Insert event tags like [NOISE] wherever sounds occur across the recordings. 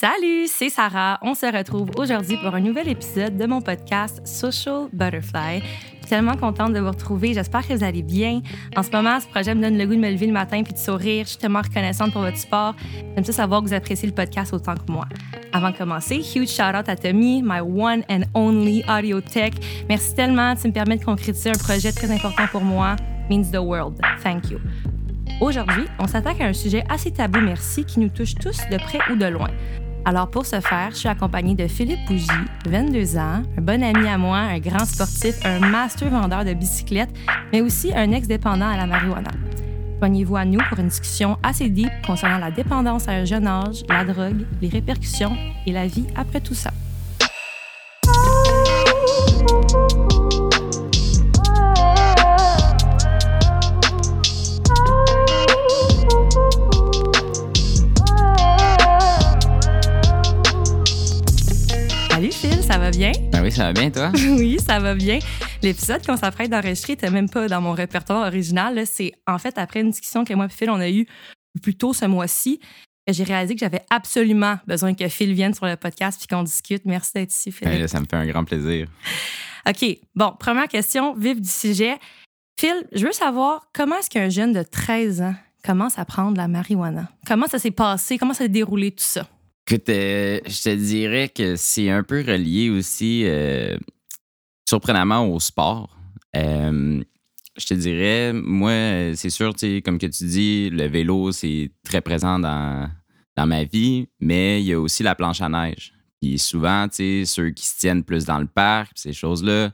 Salut, c'est Sarah. On se retrouve aujourd'hui pour un nouvel épisode de mon podcast Social Butterfly. Je suis tellement contente de vous retrouver. J'espère que vous allez bien. En ce moment, ce projet me donne le goût de me lever le matin puis de sourire. Je suis tellement reconnaissante pour votre support. J'aime ça savoir que vous appréciez le podcast autant que moi. Avant de commencer, huge shout out à Tommy, my one and only audio tech. Merci tellement. Tu me permets de concrétiser un projet très important pour moi. Means the world. Thank you. Aujourd'hui, on s'attaque à un sujet assez tabou, merci, qui nous touche tous de près ou de loin. Alors pour ce faire, je suis accompagnée de Philippe Bougie, 22 ans, un bon ami à moi, un grand sportif, un master vendeur de bicyclettes, mais aussi un ex-dépendant à la marijuana. Joignez-vous à nous pour une discussion assez deep concernant la dépendance à un jeune âge, la drogue, les répercussions et la vie après tout ça. Oui, ça va bien, toi? [LAUGHS] oui, ça va bien. L'épisode qu'on s'apprête d'enregistrer n'était même pas dans mon répertoire original. C'est en fait après une discussion que moi et Phil, on a eue plus tôt ce mois-ci. que J'ai réalisé que j'avais absolument besoin que Phil vienne sur le podcast puis qu'on discute. Merci d'être ici, Phil. Ben ça me fait un grand plaisir. OK. Bon, première question, vif du sujet. Phil, je veux savoir comment est-ce qu'un jeune de 13 ans commence à prendre la marijuana? Comment ça s'est passé? Comment ça s'est déroulé tout ça? Écoute, euh, je te dirais que c'est un peu relié aussi, euh, surprenamment, au sport. Euh, je te dirais, moi, c'est sûr, comme que tu dis, le vélo, c'est très présent dans, dans ma vie, mais il y a aussi la planche à neige. Puis souvent, ceux qui se tiennent plus dans le parc, ces choses-là,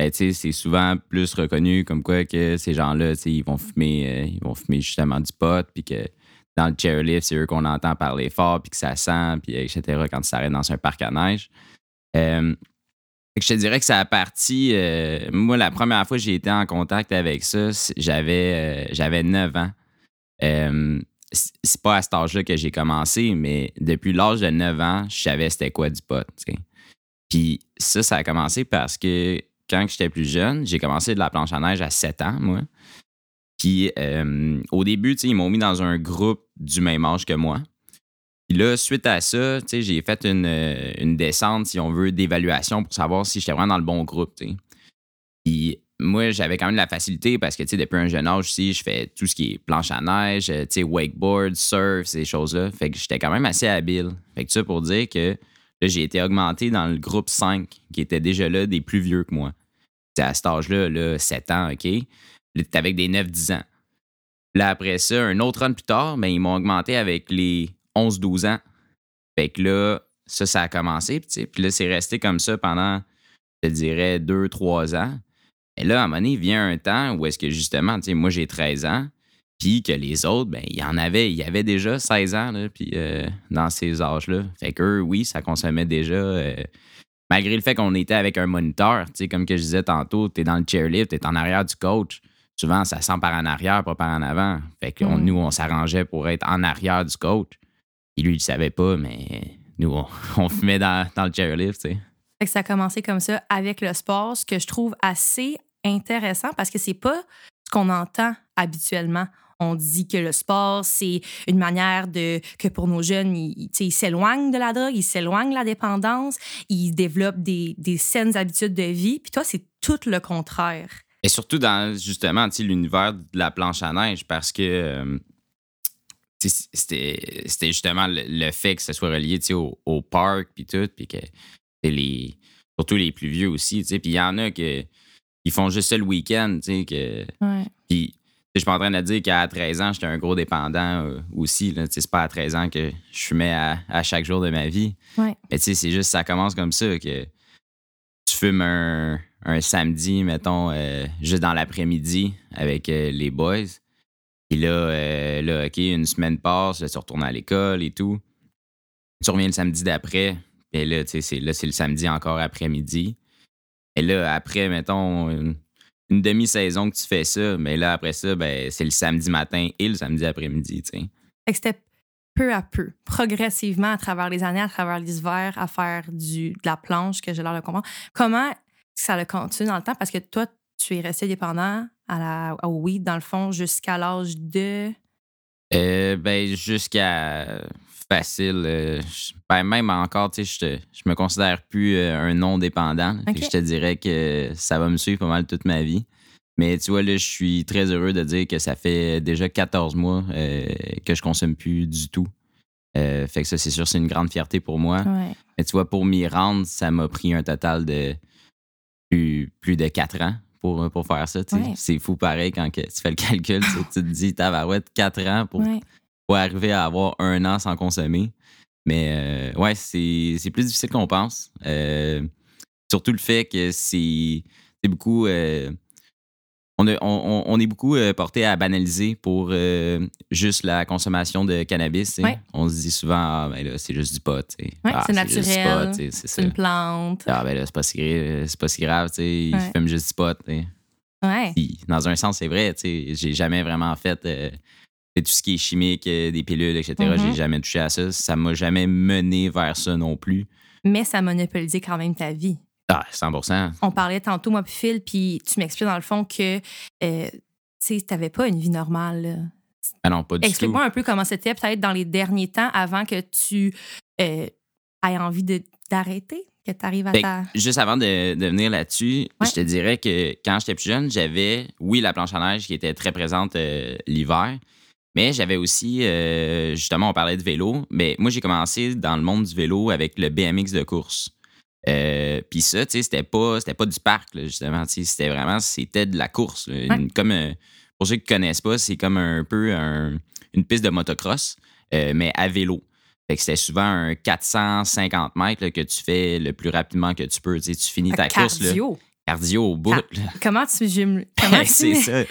ben, c'est souvent plus reconnu comme quoi que ces gens-là, ils vont fumer, euh, ils vont fumer justement du pot, puis que dans le chairlift, c'est eux qu'on entend parler fort, puis que ça sent, puis etc. quand ils s'arrêtent dans un parc à neige. Euh, je te dirais que ça a parti. euh, moi, la première fois que j'ai été en contact avec ça, j'avais euh, j'avais 9 ans. C'est pas à cet âge-là que j'ai commencé, mais depuis l'âge de 9 ans, je savais c'était quoi du pot. tu. Puis ça, ça a commencé parce que quand j'étais plus jeune, j'ai commencé de la planche à neige à 7 ans, moi. Puis au début, tu ils m'ont mis dans un groupe du même âge que moi. Puis là, suite à ça, j'ai fait une, euh, une descente, si on veut, d'évaluation pour savoir si j'étais vraiment dans le bon groupe. Puis moi, j'avais quand même de la facilité parce que, depuis un jeune âge aussi, je fais tout ce qui est planche à neige, euh, wakeboard, surf, ces choses-là. Fait que j'étais quand même assez habile. Fait que ça pour dire que j'ai été augmenté dans le groupe 5, qui était déjà là des plus vieux que moi. Sais, à cet âge-là, là, 7 ans, OK? T'es avec des 9-10 ans. Là, après ça, un autre an plus tard, ben, ils m'ont augmenté avec les 11-12 ans. Fait que là, ça, ça a commencé. Puis là, c'est resté comme ça pendant, je te dirais, 2-3 ans. Et là, à un moment donné, vient un temps où est-ce que justement, moi, j'ai 13 ans, puis que les autres, ben, il y en avait, il y avait déjà 16 ans, là, puis euh, dans ces âges-là. Fait qu'eux, oui, ça consommait déjà. euh, malgré le fait qu'on était avec un moniteur, comme que je disais tantôt, tu es dans le chairlift, tu es en arrière du coach. Souvent, ça sent par en arrière, pas par en avant. Fait que on- Mm. nous, on s'arrangeait pour être en arrière du coach. Et lui, il le savait pas, mais nous, on, [LAUGHS] on fumait dans, dans le chairlift, tu sais. Fait que ça a commencé comme ça avec le sport, ce que je trouve assez intéressant parce que c'est pas ce qu'on entend habituellement. On dit que le sport, c'est une manière de que pour nos jeunes, ils s'éloignent de la drogue, ils s'éloignent de la dépendance, ils développent des, des saines habitudes de vie. Puis toi, c'est tout le contraire. Et surtout dans justement tu sais, l'univers de la planche à neige parce que euh, c'était justement le, le fait que ça soit relié au, au parc puis tout puis que c'est les surtout les plus vieux aussi tu sais. Puis il y en a que ils font juste ça le week-end tu sais que puis je suis pas en train de dire qu'à 13 ans j'étais un gros dépendant euh, aussi là c'est pas à 13 ans que je fumais à, à chaque jour de ma vie. Ouais. mais tu sais c'est juste ça commence comme ça que tu fumes un, un samedi, mettons, euh, juste dans l'après-midi avec euh, les boys. Puis là, euh, là, OK, une semaine passe, là, tu retournes à l'école et tout. Tu reviens le samedi d'après. Et là, tu sais, là, c'est le samedi encore après-midi. Et là, après, mettons, une, demi-saison que tu fais ça, mais là, après ça, ben, c'est le samedi matin et le samedi après-midi, tu sais. C'était peu à peu, progressivement, à travers les années, à travers les hivers, à faire du, de la planche, que j'ai l'air de comprendre. Comment ça a continué dans le temps? Parce que toi, tu es resté dépendant à la, au weed, dans le fond, jusqu'à l'âge de? Euh, ben, jusqu'à facile. euh, ben, même encore, tu sais, je me considère plus euh, un non dépendant. Fait que Ok. Je te dirais que ça va me suivre pas mal toute ma vie. Mais tu vois, là, je suis très heureux de dire que ça fait déjà 14 mois euh, que je consomme plus du tout. Euh, fait que ça, c'est sûr, c'est une grande fierté pour moi. Ouais. Mais tu vois, pour m'y rendre, ça m'a pris un total de plus, plus de 4 ans pour, pour faire ça. Ouais. C'est fou pareil quand que tu fais le calcul. tu te dis, tabarouette, 4 ans pour Ouais. pour arriver à avoir un an sans consommer. Mais euh, ouais, c'est plus difficile qu'on pense. Euh, surtout le fait que c'est c'est beaucoup. euh, on, a- on- on- on est beaucoup euh, porté à banaliser pour euh, juste la consommation de cannabis. Ouais. On se dit souvent, ah, ben là, c'est juste du pot. Ouais, Ah, c'est naturel. c'est une plante. Ah, ben là, c'est pas si grave, c'est pas si grave. Ils Ouais. fument juste du pot. Puis, dans un sens, c'est vrai. J'ai jamais vraiment fait euh, tout ce qui est chimique, euh, des pilules, etc. J'ai jamais touché à ça. Ça m'a jamais mené vers ça non plus. Mais ça monopolisait quand même ta vie. Ah, 100 On parlait tantôt, moi puis Phil, puis tu m'expliques dans le fond que euh, tu n'avais pas une vie normale. là. Ah non, pas du tout. Explique-moi un peu comment c'était peut-être dans les derniers temps avant que tu euh, aies envie de- d'arrêter, que tu arrives à Fait ta... Juste avant de, de venir là-dessus, Ouais. je te dirais que quand j'étais plus jeune, j'avais, oui, la planche à neige qui était très présente euh, l'hiver, mais j'avais aussi, euh, justement, on parlait de vélo, mais moi, j'ai commencé dans le monde du vélo avec le BMX de course. Euh, Puis ça, tu sais, c'était pas, pas du parc, là, justement. C'était vraiment, c'était de la course. Une- comme, euh, pour ceux qui connaissent pas, c'est comme un peu un- une piste de motocross, euh, mais à vélo. Fait que c'était souvent un 450 mètres là, que tu fais le plus rapidement que tu peux. Tu, sais, tu finis ta course, là, cardio. au bout. [LAUGHS] Comment tu... jumes- Comment tu c'est ça.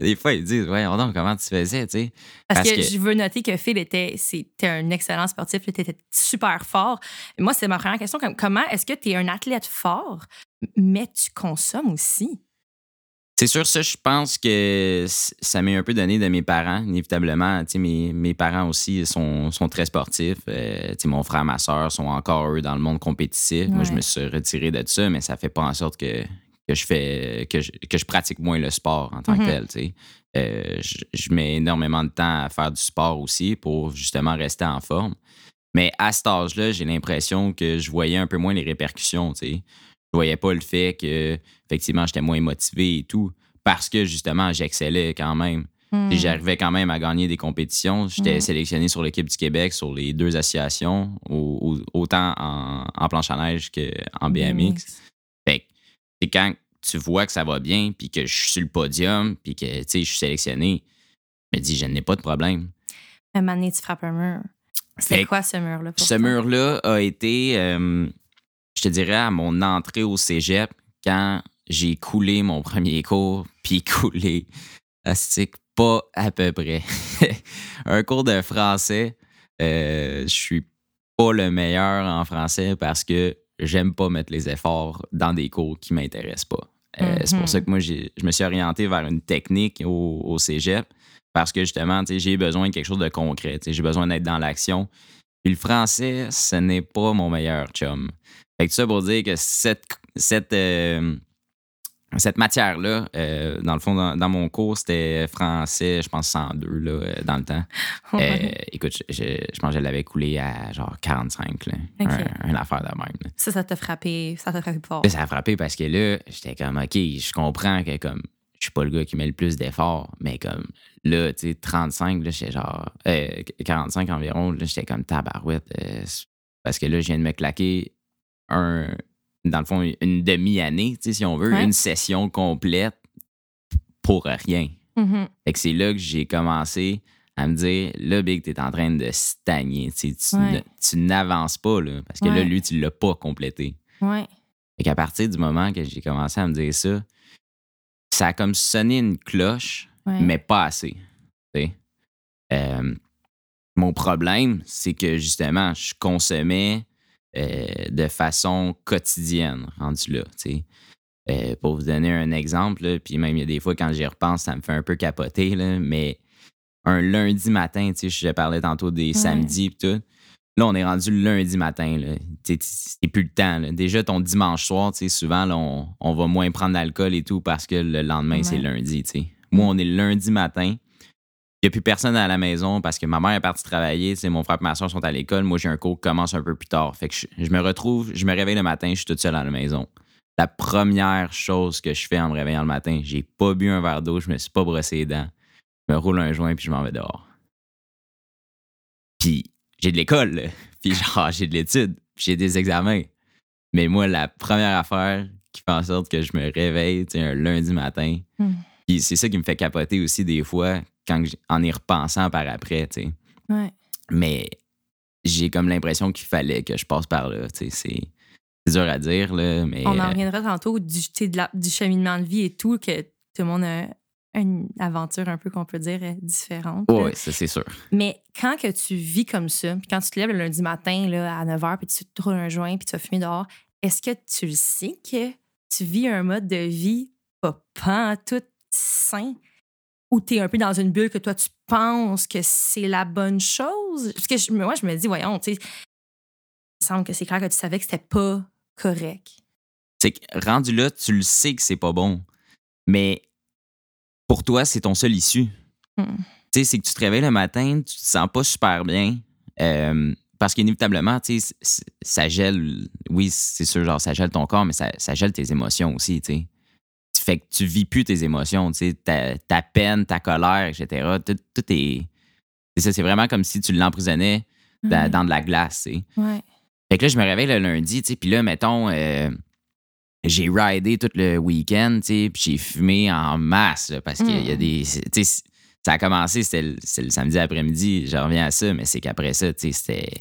Des fois, ils disent, ouais, donc, comment tu faisais, tu sais? Parce, Parce que, que- je veux noter que Phil était, c'était un excellent sportif, tu étais super fort. Moi, c'est ma première question. comme- Comment est-ce que tu es un athlète fort, mais tu consommes aussi? C'est sûr, ça, je pense que ça m'est un peu donné de mes parents, inévitablement. Tu sais, mes, mes parents aussi sont, sont très sportifs. Euh, tu sais, mon frère, ma soeur sont encore, eux, dans le monde compétitif. Moi, je me suis retiré de ça, mais ça fait pas en sorte que, que je fais que je, que je pratique moins le sport en tant Mhm. que tel. tu sais. Euh, je, je mets énormément de temps à faire du sport aussi pour justement rester en forme. Mais à cet âge-là, j'ai l'impression que je voyais un peu moins les répercussions. tu sais. Je voyais pas le fait que effectivement j'étais moins motivé et tout parce que justement j'excellais quand même. Hmm. J'arrivais quand même à gagner des compétitions. J'étais Mm. sélectionné sur l'équipe du Québec sur les deux associations, au- au- autant en, en planche à neige qu'en BMX. Fait que c'est quand tu vois que ça va bien, puis que je suis sur le podium, puis que tu sais, je suis sélectionné, je me dis, je n'ai pas de problème. Un moment donné, tu frappes un mur. C'est quoi ce mur-là? pour Ce mur-là a été, euh, je te dirais, à mon entrée au cégep, quand j'ai coulé mon premier cours, [LAUGHS] puis coulé, astique, pas à peu près. [LAUGHS] un cours de français, euh, je suis pas le meilleur en français parce que j'aime pas mettre les efforts dans des cours qui m'intéressent pas. Euh, C'est Mhm. pour ça que moi, j'ai- je me suis orienté vers une technique au, au cégep parce que justement, tu sais, j'ai besoin de quelque chose de concret. tu sais, J'ai besoin d'être dans l'action. Puis le français, ce n'est pas mon meilleur chum. Fait que ça pour dire que cette, cette, euh, cette matière-là, euh, dans le fond, dans, dans mon cours, c'était français, je pense 102 là, euh, dans le temps. Euh, écoute, je, je, je pense que je l'avais coulé à genre 45, là. Ok. Un- une affaire de même. là. Ça, ça t'a frappé, ça t'a frappé fort. Là, ça a frappé parce que là, j'étais comme, OK, je comprends que comme, je suis pas le gars qui met le plus d'efforts, mais comme, là, tu sais, 35, là, j'étais genre, euh, 45 environ, là, j'étais comme tabarouette. parce que là, je viens de me claquer un, dans le fond, une demi-année, si on veut, Ouais. une session complète pour rien. Fait que c'est là que j'ai commencé à me dire, là, Big, t'es en train de stagner. Tu, tu Ouais. ne- tu n'avances pas, là, parce que là, lui, tu l'as pas complété. Ouais. Fait qu'à partir du moment que j'ai commencé à me dire ça, ça a comme sonné une cloche, mais pas assez. Euh, mon problème, c'est que justement, je consommais euh, de façon quotidienne, rendu là. Euh, pour vous donner un exemple, là, puis même il y a des fois quand j'y repense, ça me fait un peu capoter, là, mais un lundi matin, tu sais, je parlais tantôt des samedis et tout. Là, on est rendu le lundi matin. C'est plus le temps. là. Déjà, ton dimanche soir, tu sais, souvent, là, on, on va moins prendre d'alcool et tout parce que le lendemain, c'est lundi. tu sais. Moi, on est le lundi matin. Il n'y a plus personne à la maison parce que ma mère est partie travailler, mon frère et ma soeur sont à l'école. Moi, j'ai un cours qui commence un peu plus tard. Fait que je, me retrouve, je me réveille le matin, je suis toute seule à la maison. La première chose que je fais en me réveillant le matin, j'ai pas bu un verre d'eau, je me suis pas brossé les dents. Je me roule un joint puis je m'en vais dehors. Puis j'ai de l'école, [LAUGHS] puis genre j'ai de l'étude, puis j'ai des examens. Mais moi, la première affaire qui fait en sorte que je me réveille un lundi matin, hmm. puis c'est ça qui me fait capoter aussi des fois quand en y repensant par après, tu sais. Mais j'ai comme l'impression qu'il fallait que je passe par là, tu sais. C'est dur à dire, là, mais... On en euh, reviendra tantôt du, du cheminement de vie et tout, que tout le monde a une aventure un peu qu'on peut dire différente. Oui, ça c'est sûr. Mais quand que tu vis comme ça, puis quand tu te lèves le lundi matin là, à 9h, puis tu te trouves un joint, puis tu vas fumer dehors, est-ce que tu le sais que tu vis un mode de vie pas, pas tout sain? Ou tu es un peu dans une bulle que toi, tu penses que c'est la bonne chose? Parce que moi, je me dis, voyons, tu sais, il semble que c'est clair que tu savais que c'était pas correct. C'est que rendu là, tu le sais que c'est pas bon. Mais pour toi, c'est ton seul issue. Hmm. Tu sais, c'est que tu te réveilles le matin, tu te sens pas super bien. Euh, parce qu'inévitablement, tu sais, ça gèle. Oui, c'est sûr, genre, ça gèle ton corps, mais ça, gèle tes émotions aussi, tu sais. Fait que tu vis plus tes émotions, tu sais, ta, peine, ta colère, etc. Tout, est. C'est ça, c'est vraiment comme si tu l'emprisonnais dans, de la glace, tu sais. Ouais. Fait que là, je me réveille le lundi, tu sais, puis là, mettons, euh, j'ai ridé tout le week-end, tu sais, puis j'ai fumé en masse, parce qu'il y a hmm. des. Tu sais, ça a commencé, c'était le, samedi après-midi, je reviens à ça, mais c'est qu'après ça, tu sais, c'était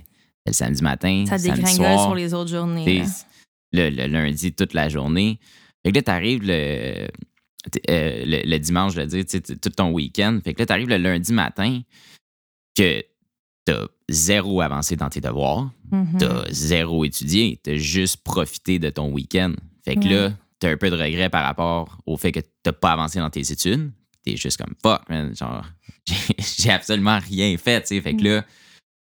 le samedi matin. Ça dégringole sur les autres journées. Le, lundi, toute la journée. Fait que là, t'arrives le, euh, le, dimanche, je veux dire, tout ton week-end. Fait que là, t'arrives le lundi matin que t'as zéro avancé dans tes devoirs, mm-hmm. t'as zéro étudié, t'as juste profité de ton week-end. Fait que là, t'as un peu de regret par rapport au fait que t'as pas avancé dans tes études. T'es juste comme fuck, man. Genre, [LAUGHS] j'ai absolument rien fait, tu sais. Fait que là,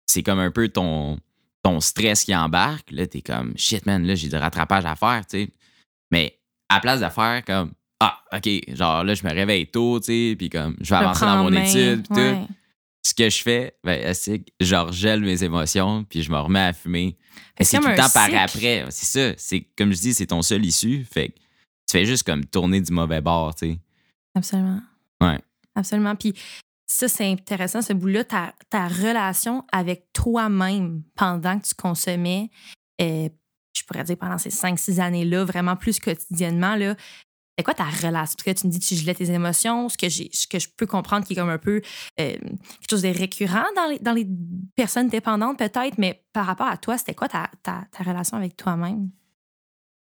c'est comme un peu ton, ton stress qui embarque. Là, t'es comme shit, man, là, j'ai du rattrapage à faire, tu sais. Mais à place de faire comme ah, OK, genre là, je me réveille tôt, tu sais, puis comme je vais avancer dans mon étude, puis tout. Ce que je fais, ben, c'est que je regèle mes émotions, puis je me remets à fumer? C'est tout le temps par après. C'est ça. C'est comme je dis, c'est ton seul issue. Fait que tu fais juste comme tourner du mauvais bord, tu sais. Absolument. Ouais. Absolument. Puis ça, c'est intéressant, ce bout-là, ta, ta, relation avec toi-même pendant que tu consommais, euh, je pourrais dire pendant ces cinq, six années-là, vraiment plus quotidiennement, là, c'est quoi ta relation? Parce que tu me dis que tu gelais tes émotions, ce que, ce que je peux comprendre qui est comme un peu euh, quelque chose de récurrent dans les, dans les personnes dépendantes, peut-être, mais par rapport à toi, c'était quoi ta, ta, relation avec toi-même?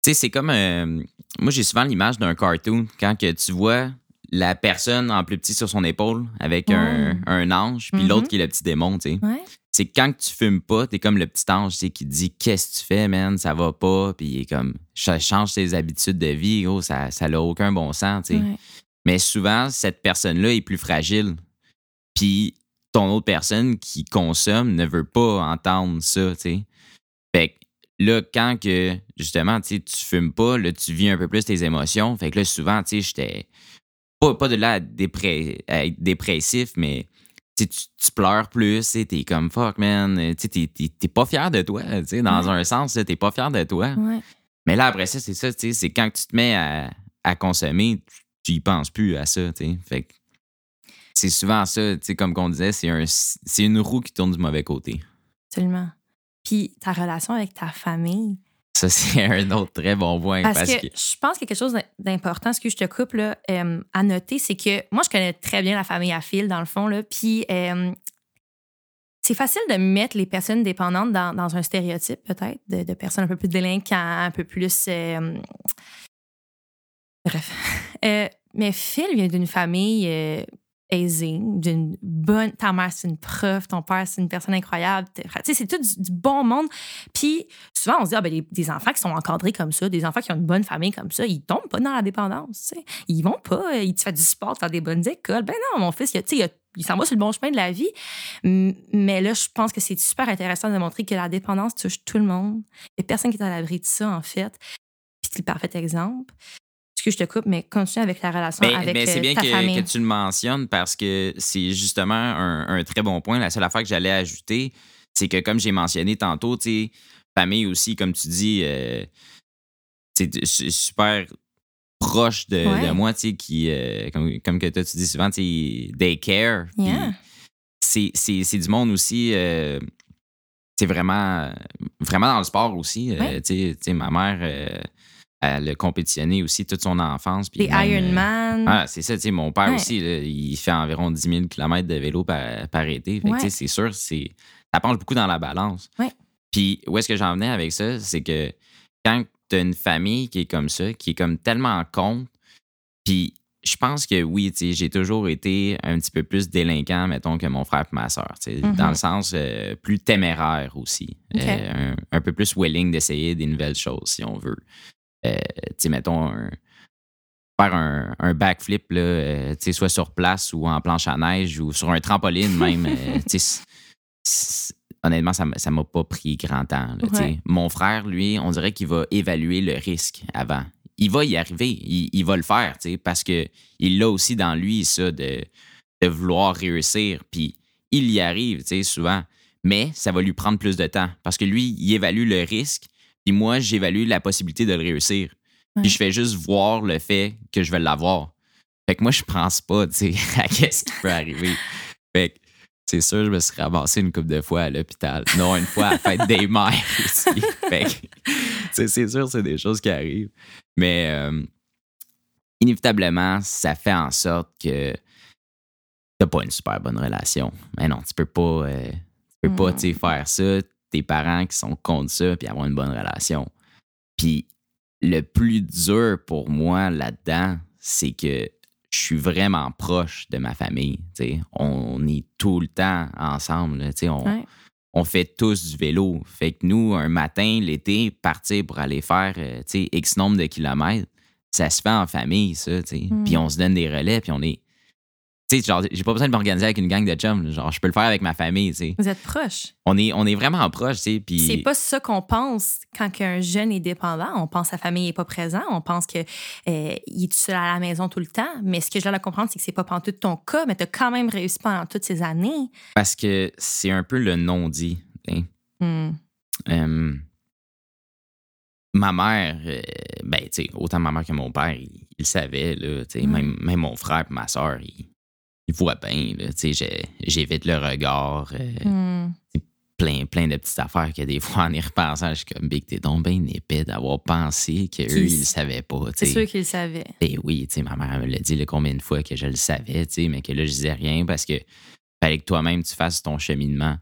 Tu sais, c'est comme. Euh, moi, j'ai souvent l'image d'un cartoon quand que tu vois la personne en plus petit sur son épaule avec un, un, ange, puis l'autre mm-hmm. qui est le petit démon, tu sais. Ouais c'est quand tu fumes pas, t'es comme le petit ange qui dit Qu'est-ce que tu fais, man, ça va pas, puis il est comme ça change tes habitudes de vie, gros, ça n'a aucun bon sens, tu sais. Mais souvent, cette personne-là est plus fragile. Puis ton autre personne qui consomme ne veut pas entendre ça, tu sais. Fait que là, quand que, justement, tu tu fumes pas, là, tu vis un peu plus tes émotions. Fait que là, souvent, tu sais, j'étais pas, pas de là à être dépressif, mais tu, pleures plus, t'es comme fuck, man. Tu t'es pas fier de toi, dans un sens, t'es pas fier de toi. Mais là, après ça, c'est ça, c'est quand tu te mets à, consommer, tu y penses plus à ça, Fait c'est souvent ça, comme on disait, c'est un, une roue qui tourne du mauvais côté. Absolument. Puis ta relation avec ta famille, ça, c'est [LAUGHS] un autre très bon point. Parce, que, je pense qu'il y a quelque chose d'important, ce que je te coupe là, euh, à noter, c'est que moi, je connais très bien la famille à fil, dans le fond. Là, puis euh, c'est facile de mettre les personnes dépendantes dans, un stéréotype, peut-être, de, personnes un peu plus délinquantes, un peu plus. Euh, bref. [LAUGHS] mais Phil vient d'une famille d'une bonne. Ta mère, c'est une prof, ton père, c'est une personne incroyable. Tu sais, c'est tout du, bon monde. Puis souvent, on se dit, ah, ben, des enfants qui sont encadrés comme ça, des enfants qui ont une bonne famille comme ça, ils tombent pas dans la dépendance. Tu sais. Ils vont pas, ils te font du sport, faire des bonnes écoles. Ben non, mon fils, il, il, il s'en va sur le bon chemin de la vie. Mais là, je pense que c'est super intéressant de montrer que la dépendance touche tout le monde. Il n'y a personne qui est à l'abri de ça, en fait. Puis c'est le parfait exemple excuse, je te coupe, mais continue avec la relation Mais, avec mais c'est euh, bien ta que, famille. que tu le mentionnes parce que c'est justement un, un très bon point. La seule affaire que j'allais ajouter, c'est que comme j'ai mentionné tantôt, tu sais, famille aussi, comme tu dis, euh, su- super proche de, Ouais. de moi, tu sais, qui, euh, comme, comme que toi, tu dis souvent, tu sais, they care. Yeah. c'est- c'est c'est du monde aussi. euh, c'est vraiment, vraiment dans le sport aussi. euh, Ouais. tu sais- tu sais, ma mère, elle a compétitionné aussi toute son enfance. puis Les euh, Ironman. ah, c'est ça, tu sais, mon père Ouais. aussi, là, il fait environ 10 000 km de vélo par, par été. Fait que, Ouais. tu sais, c'est sûr, c'est, ça penche beaucoup dans la balance. Ouais. Puis où est-ce que j'en venais avec ça? C'est que quand tu as une famille qui est comme ça, qui est comme tellement en compte, puis je pense que oui, tu sais, j'ai toujours été un petit peu plus délinquant, mettons, que mon frère et ma soeur. Mhm. Dans le sens euh, plus téméraire aussi. Euh, un, un peu plus willing d'essayer des nouvelles choses, si on veut. Euh, tu sais, mettons, un- faire un, un backflip, là, euh, tu sais, soit sur place ou en planche à neige ou sur un trampoline même. euh, [LAUGHS] tu sais, honnêtement, ça ne m'a pas pris grand temps. là. Ouais. Mon frère, lui, on dirait qu'il va évaluer le risque avant. Il va y arriver, il, il va le faire, parce que il l'a aussi dans lui, ça, de, de vouloir réussir. Puis il y arrive, souvent. Mais ça va lui prendre plus de temps parce que lui, il évalue le risque, puis moi, j'évalue la possibilité de le réussir. Puis je fais juste voir le fait que je vais l'avoir. Fait que moi, je pense pas, tu sais, [LAUGHS] à qu'est-ce qui peut arriver. Fait que c'est sûr, je me suis ramassé une couple de fois à l'hôpital. Non, une fois à la fête des mères aussi. Fait que, c'est sûr, c'est des choses qui arrivent. Mais euh, inévitablement, ça fait en sorte que t'as pas une super bonne relation. Mais non, tu peux pas, euh, tu peux pas, tu sais, faire ça. Tes parents qui sont contre ça, puis avoir une bonne relation. Puis le plus dur pour moi là-dedans, c'est que je suis vraiment proche de ma famille. tu sais. On est tout le temps ensemble. là, tu sais, On, Ouais. on fait tous du vélo. Fait que nous, un matin, l'été, partir pour aller faire euh, tu sais, X nombre de kilomètres, ça se fait en famille, ça. tu sais. Mm. Puis on se donne des relais, puis on est. Tu sais, genre, j'ai pas besoin de m'organiser avec une gang de chums. Genre, je peux le faire avec ma famille, tu sais. Vous êtes proches. On est, on est vraiment proches, tu sais. Puis. C'est pas ça qu'on pense quand un jeune est dépendant. On pense que sa famille n'est pas présente. On pense qu'il est tout seul à la maison tout le temps. Mais ce que je dois comprendre, c'est que c'est pas tout ton cas, mais tu as quand même réussi pendant toutes ces années. Parce que c'est un peu le non-dit. Hmm. Euh, ma mère, euh, ben, tu sais, autant ma mère que mon père, ils ils le savaient, là, tu sais, même, même mon frère et ma soeur, ils, ils voient bien, là, tu sais, j'ai- j'évite le regard, euh, Hmm. plein, plein de petites affaires que des [LAUGHS] fois, en y repensant, je suis comme, Big, t'es donc bien épais d'avoir pensé qu'eux, Qu'ils- ils le savaient pas, C'est sûr qu'il le savait. Ben oui, tu sais, ma mère me l'a dit là, combien de fois que je le savais, tu sais, mais que là, je disais rien parce que fallait que toi-même tu fasses ton cheminement.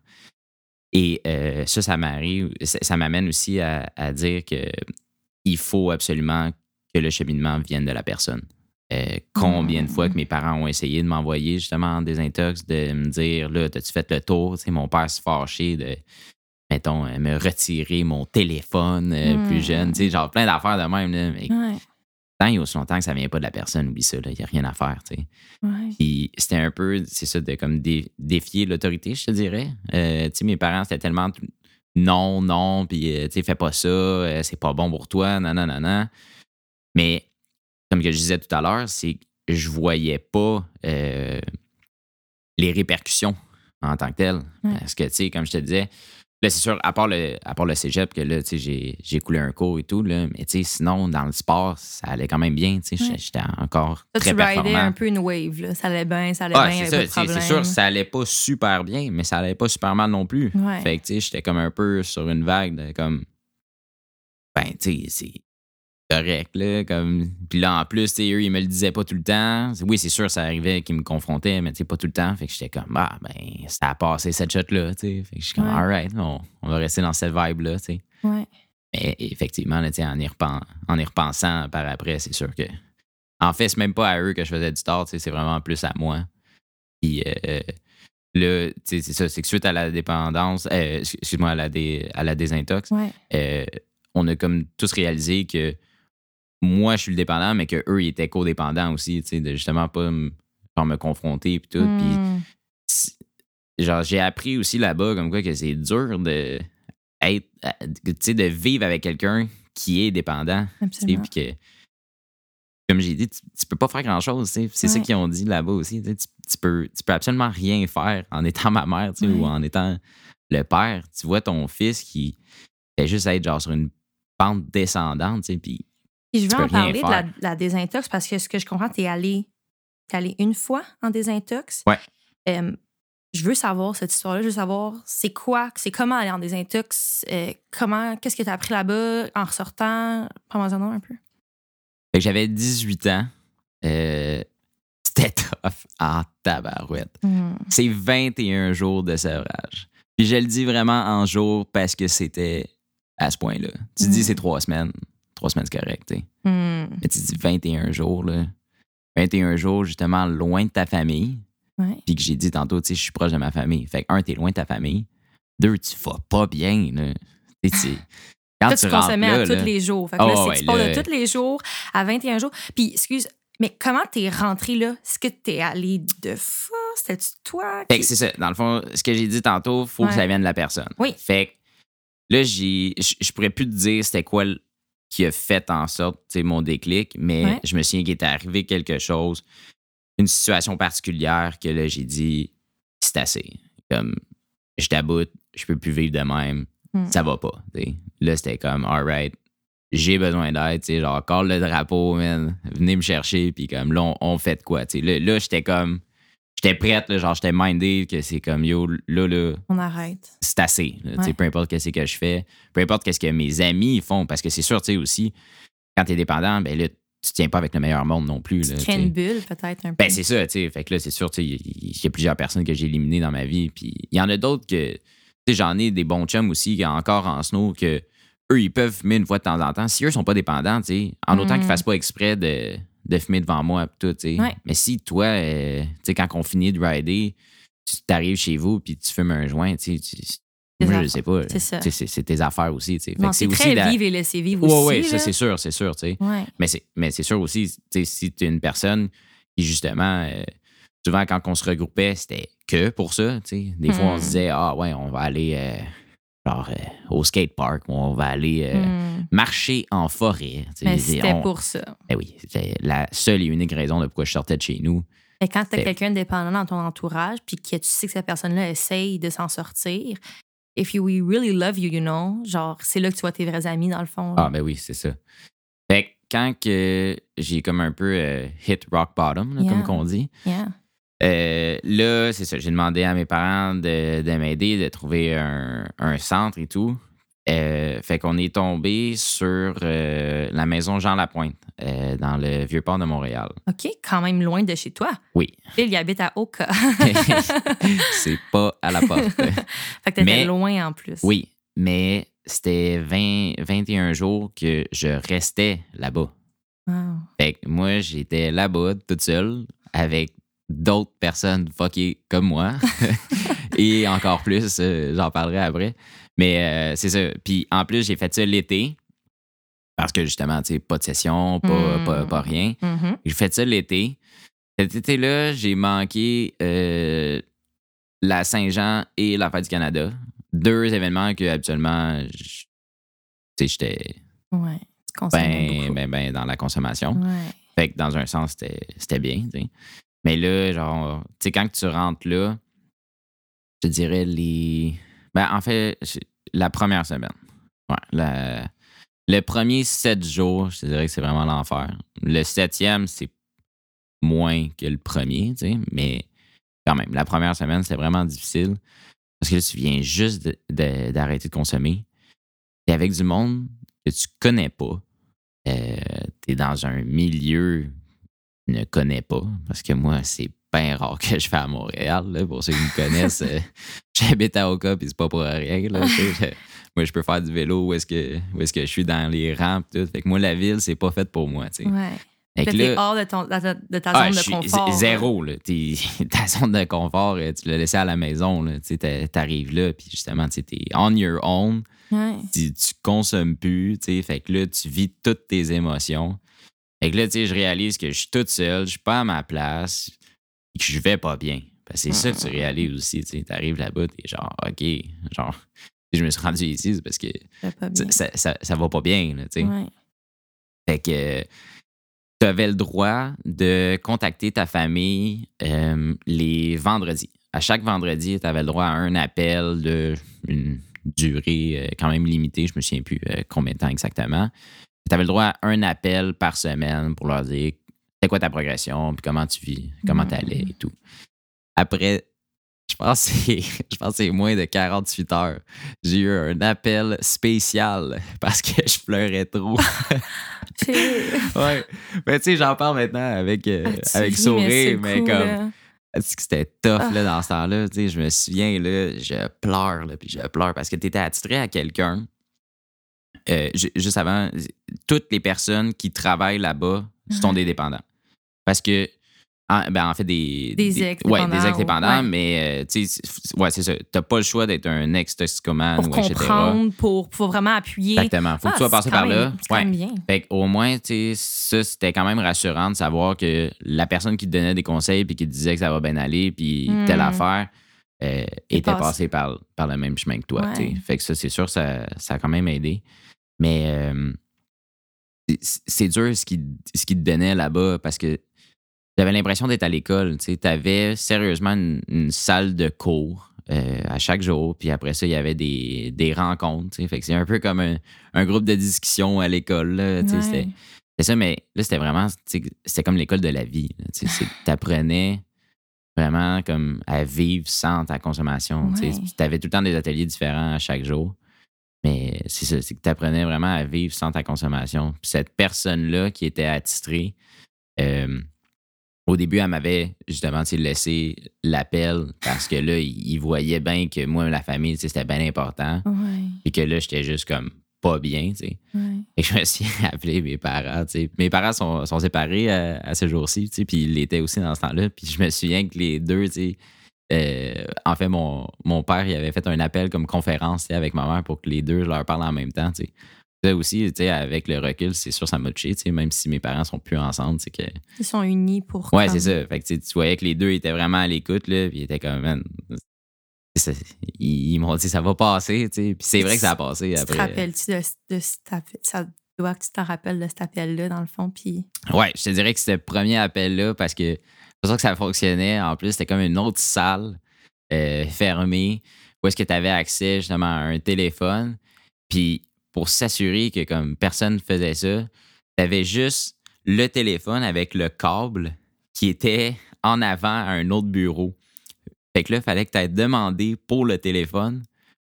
Et euh, ça, ça m'arrive, ça m'amène aussi à, à dire que il faut absolument que le cheminement vienne de la personne. Euh, combien de fois que mes parents ont essayé de m'envoyer justement en désintox, de me dire là, t'as-tu fait le tour? Tu sais, mon père se fâché de, mettons, euh, me retirer mon téléphone euh, Mm. plus jeune, tu sais, genre plein d'affaires de même. Là, mais Ouais. tant et aussi longtemps que ça vient pas de la personne, oublie ça, il n'y a rien à faire. tu sais. Ouais. Puis c'était un peu, c'est ça, de comme dé- défier l'autorité, je te dirais. Euh, tu sais, mes parents, c'était tellement non, non, puis tu sais, fais pas ça, c'est pas bon pour toi, non, non, non, non. Mais comme que je disais tout à l'heure, c'est que je voyais pas euh, les répercussions en tant que telles. Ouais. Parce que, tu sais, comme je te disais, là, c'est sûr, à part le, à part le cégep, que là, tu sais, j'ai, j'ai coulé un cours et tout, là, mais tu sais, sinon, dans le sport, ça allait quand même bien, tu sais, Ouais. j'étais encore Toi, très tu performant. un peu une wave. Là. Ça allait bien, ça allait Ah, bien, c'est ça, c'est, sûr, ça allait pas super bien, mais ça allait pas super mal non plus. Ouais. Fait que, tu sais, j'étais comme un peu sur une vague de comme. Ben, tu sais, c'est correct, là. Comme... Puis là, en plus, eux, ils me le disaient pas tout le temps. Oui, c'est sûr, ça arrivait qu'ils me confrontaient, mais pas tout le temps. Fait que j'étais comme, ah, ben, ça a passé cette shot-là, tu sais. Fait que je suis comme, Ouais. alright, on, on va rester dans cette vibe-là, tu sais. Ouais. Mais effectivement, là, en, y en y repensant par après, c'est sûr que. En fait, c'est même pas à eux que je faisais du tort, c'est vraiment plus à moi. Puis euh, là, tu sais, c'est ça, c'est que suite à la dépendance, euh, excuse-moi, à la, dé- à la désintox, Ouais. euh, on a comme tous réalisé que moi, je suis le dépendant, mais que eux ils étaient codépendants aussi, tu sais, de justement pas m- genre me confronter et tout. Puis Hmm. genre j'ai appris aussi là-bas comme quoi que c'est dur de être euh, tu sais de vivre avec quelqu'un qui est dépendant Absolument. puis que comme j'ai dit, tu, tu peux pas faire grand-chose. tu sais. C'est ça Ouais. qu'ils ont dit là-bas aussi. tu. Tu, peux, tu peux absolument rien faire en étant ma mère tu sais, ou en étant le père. Tu vois ton fils qui fait juste être genre sur une pente descendante. tu sais, Puis Puis je veux en parler de la, désintox parce que ce que je comprends, tu es allé, t'es allé une fois en désintox. Ouais. Euh, je veux savoir cette histoire-là. Je veux savoir c'est quoi, c'est comment aller en désintox, euh, comment, qu'est-ce que tu as appris là-bas en ressortant? Prends-moi un nom un peu. J'avais 18 ans. Euh, C'était tough en tabarouette. Hmm. C'est 21 jours de sevrage. Puis je le dis vraiment en jours parce que c'était à ce point-là. Tu Mm. dis c'est trois semaines. Trois semaines, c'est correct. Hmm. Mais tu dis 21 jours, là. 21 jours, justement, loin de ta famille. Ouais. Puis que j'ai dit tantôt, tu sais, je suis proche de ma famille. Fait que, un, t'es loin de ta famille. Deux, tu vas pas bien, là. Tu sais, tu- [LAUGHS] quand Toi, tu tu consommais là, à tous les jours. Fait que Oh, là, c'est ouais, tu de tous les jours à 21 jours. Puis, excuse, mais comment t'es rentré là? Est-ce que t'es allé de force? C'était-tu toi? Fait que c'est ça. Dans le fond, ce que j'ai dit tantôt, faut Ouais. que ça vienne de la personne. Oui. Fait que là, j'ai, je pourrais plus te dire c'était quoi qui a fait en sorte, tu sais, mon déclic, mais Ouais. je me souviens qu'il était arrivé quelque chose, une situation particulière que là, j'ai dit, c'est assez. Comme, je t'aboute, je peux plus vivre de même, Hmm. ça va pas. Là, c'était comme, alright, j'ai besoin d'aide, tu sais, genre, call le drapeau, man, venez me chercher, puis comme, là, on, on fait de quoi, tu sais. Là, là, j'étais comme, j'étais prête, là, genre, j'étais mindé que c'est comme, yo, là, là, On arrête. c'est assez. là, tu sais, Ouais. Peu importe ce que je fais, peu importe ce que mes amis font, parce que c'est sûr, tu sais, aussi, quand t'es dépendant, ben là, tu tiens pas avec le meilleur monde non plus. Tu là, crées une bulle, peut-être, un peu. Ben, c'est ça, tu sais. Fait que là, c'est sûr, tu sais, il y, a plusieurs personnes que j'ai éliminées dans ma vie. Puis il y en a d'autres que, tu sais, j'en ai des bons chums aussi, encore en snow, que eux, ils peuvent fumer une fois de temps en temps. Si eux sont pas dépendants, tu sais, en autant Mm. qu'ils fassent pas exprès de, de fumer devant moi, pis tout, tu sais. Ouais. Mais si toi, euh, tu sais, quand on finit de rider, tu t'arrives chez vous, puis tu fumes un joint, tu sais, moi, je sais pas. C'est ça. C'est tes affaires aussi, tu sais. C'est aussi très la- vivre et laisser vivre Ouais, aussi. ouais, ça, c'est sûr, c'est sûr, tu sais. Ouais. Mais c'est, mais c'est sûr aussi, tu sais, si tu es une personne qui, justement, euh, souvent, quand on se regroupait, c'était que pour ça. tu sais. Des fois, on Hmm. se disait, ah ouais, on va aller euh, genre, euh, au skatepark, ou on va aller euh, Hmm. marcher en forêt. Mais Et c'était on- pour ça. Ben oui, c'était la seule et unique raison de pourquoi je sortais de chez nous. Et quand tu as C'est- quelqu'un dépendant dans ton entourage, puis que tu sais que cette personne-là essaye de s'en sortir, if you we really love you, you know, genre, c'est là que tu vois tes vrais amis, dans le fond. là. Ah, ben oui, c'est ça. Fait que quand que j'ai comme un peu euh, hit rock bottom, là, Yeah. comme qu'on dit, Yeah. Euh, là, c'est ça. J'ai demandé à mes parents de, de m'aider, de trouver un, un centre et tout. Euh, fait qu'on est tombé sur euh, la maison Jean Lapointe, dans le vieux port de Montréal. OK, quand même loin de chez toi. Oui, il habite à Oka. [LAUGHS] [LAUGHS] c'est pas à la porte. [LAUGHS] fait que t'étais Mais- loin en plus. Oui, mais c'était 20, 21 jours que je restais là-bas. Wow. Fait que moi, j'étais là-bas toute seule avec d'autres personnes fuckées comme moi. [LAUGHS] [LAUGHS] Et encore plus, euh, j'en parlerai après. Mais euh, c'est ça. Puis en plus, j'ai fait ça l'été. Parce que justement, tu sais, pas de session, pas, Mm. pas, pas rien. Mhm. J'ai fait ça l'été. Cet été-là, j'ai manqué euh, la Saint-Jean et la Fête du Canada. Deux événements que habituellement, tu sais, j'étais Ouais. Ben, ben, ben dans la consommation. Ouais. Fait que dans un sens, c'était c'était bien. tu sais. Mais là, genre, tu sais, quand tu rentres là, je dirais les. Ben, en fait, la première semaine. Ouais. la- Le premier sept jours, je te dirais que c'est vraiment l'enfer. Le septième, c'est moins que le premier, tu sais, mais quand même, la première semaine, c'est vraiment difficile. Parce que là, tu viens juste de- de- d'arrêter de, consommer. Et avec du monde que tu connais pas. Euh, tu es dans un milieu ne connais pas. Parce que moi, c'est bien rare que je fais à Montréal. là. pour ceux qui me connaissent, euh, [LAUGHS] j'habite à Oka, puis c'est pas pour rien. là, moi, je peux faire du vélo où est-ce que, où que je suis dans les rampes. Tout. Fait que moi, la ville, c'est pas faite pour moi. tu sais. Ouais. T'es hors de, ton, de ta, ah, zone de confort. Zéro, là. [LAUGHS] Ta zone de confort, tu l'as laissé à la maison. Tu T'arrives là, puis justement, t'es on your own. Ouais. Tu, tu consommes plus. Fait que là, tu vis toutes tes émotions. Fait que là, tu sais, je réalise que je suis toute seule, je suis pas à ma place, et que je vais pas bien. C'est ça que tu réalises aussi, tu sais. T'arrives là-bas, t'es genre, OK, genre, [LAUGHS] je me suis rendu ici, c'est parce que Ça va pas bien. ça, ça, va pas bien, tu sais. Ouais. Fait que, tu avais le droit de contacter ta famille euh, les vendredis. À chaque vendredi, tu avais le droit à un appel de une durée euh, quand même limitée, je me souviens plus euh, combien de temps exactement. Tu avais le droit à un appel par semaine pour leur dire c'est quoi ta progression, puis comment tu vis, comment tu allais et tout. Après, je pense que c'est- [LAUGHS] moins de 48 heures. J'ai eu un appel spécial [LAUGHS] parce que je pleurais trop. [LAUGHS] ouais. Mais tu sais, j'en parle maintenant avec, euh, Ah, avec sourire, mais comme. là. Que c'était tough Ah. là, dans ce temps-là? Tu sais, je me souviens, là, je pleure, là, puis je pleure parce que tu étais attitré à quelqu'un. Euh, ju- juste avant, toutes les personnes qui travaillent là-bas sont Ouais. des dépendants. Parce que, en, ben, en fait, des. Des Ouais, ex-dépendants des ex-dépendants, ou- ouais. mais, euh, tu sais, ouais, c'est ça. T'as pas le choix d'être un ex-toxicomane Pour ou etc. comprendre, pour, pour vraiment appuyer. Exactement. Faut que Ah, tu sois passé par là. quand Ouais. même bien. Fait au moins, tu sais, ça, c'était quand même rassurant de savoir que la personne qui te donnait des conseils puis qui te disait que ça va bien aller puis Hmm. telle affaire euh, était passé. par, par le même chemin que toi. Ouais. Fait que ça, c'est sûr, ça, ça a quand même aidé. Mais euh, c'est- dur ce qui, ce qui te donnait là-bas parce que j'avais l'impression d'être à l'école. Tu avais sérieusement une, une salle de cours euh, à chaque jour. Puis après ça, il y avait des, des rencontres. Fait que c'est un peu comme un, un groupe de discussion à l'école. Ouais. C'était c'est ça, mais là, c'était vraiment, c'était comme l'école de la vie. Tu apprenais vraiment comme à vivre sans ta consommation. Ouais. Tu avais tout le temps des ateliers différents à chaque jour. Mais c'est ça, c'est que tu apprenais vraiment à vivre sans ta consommation. Puis cette personne-là qui était attitrée, euh, au début, elle m'avait justement laissé l'appel parce que là, il voyait bien que moi, la famille, c'était bien important. Ouais, Et que là, j'étais juste comme pas bien, tu sais. ouais. Et je me suis [LAUGHS] appelé mes parents, tu sais. Mes parents sont, sont séparés à, à ce jour-ci, tu sais, puis ils l'étaient aussi dans ce temps-là. Puis je me souviens que les deux, tu sais, euh, en fait, mon, mon père, il avait fait un appel comme conférence tu sais, avec ma mère pour que les deux, je leur parle en même temps, tu sais. Ça aussi, tu sais, avec le recul, c'est sûr, ça m'a touché, tu sais, même si mes parents sont plus ensemble, c'est que... Ils sont unis pour. Ouais, c'est ça. Fait que tu voyais que les deux étaient vraiment à l'écoute, là, puis ils étaient comme, man, ça. ils, m'ont dit, ça va passer, tu sais. Puis c'est vrai que ça a passé Tu te après. rappelles-tu de, de cet appel? Ça doit que tu t'en rappelles de cet appel-là, dans le fond. Puis. Ouais, je te dirais que c'était le premier appel-là parce que c'est pour ça que ça fonctionnait. En plus, c'était comme une autre salle euh, fermée où est-ce que tu avais accès justement à un téléphone. Puis pour s'assurer que comme personne faisait ça, tu avais juste le téléphone avec le câble qui était en avant à un autre bureau. Fait que là, il fallait que tu aies demandé pour le téléphone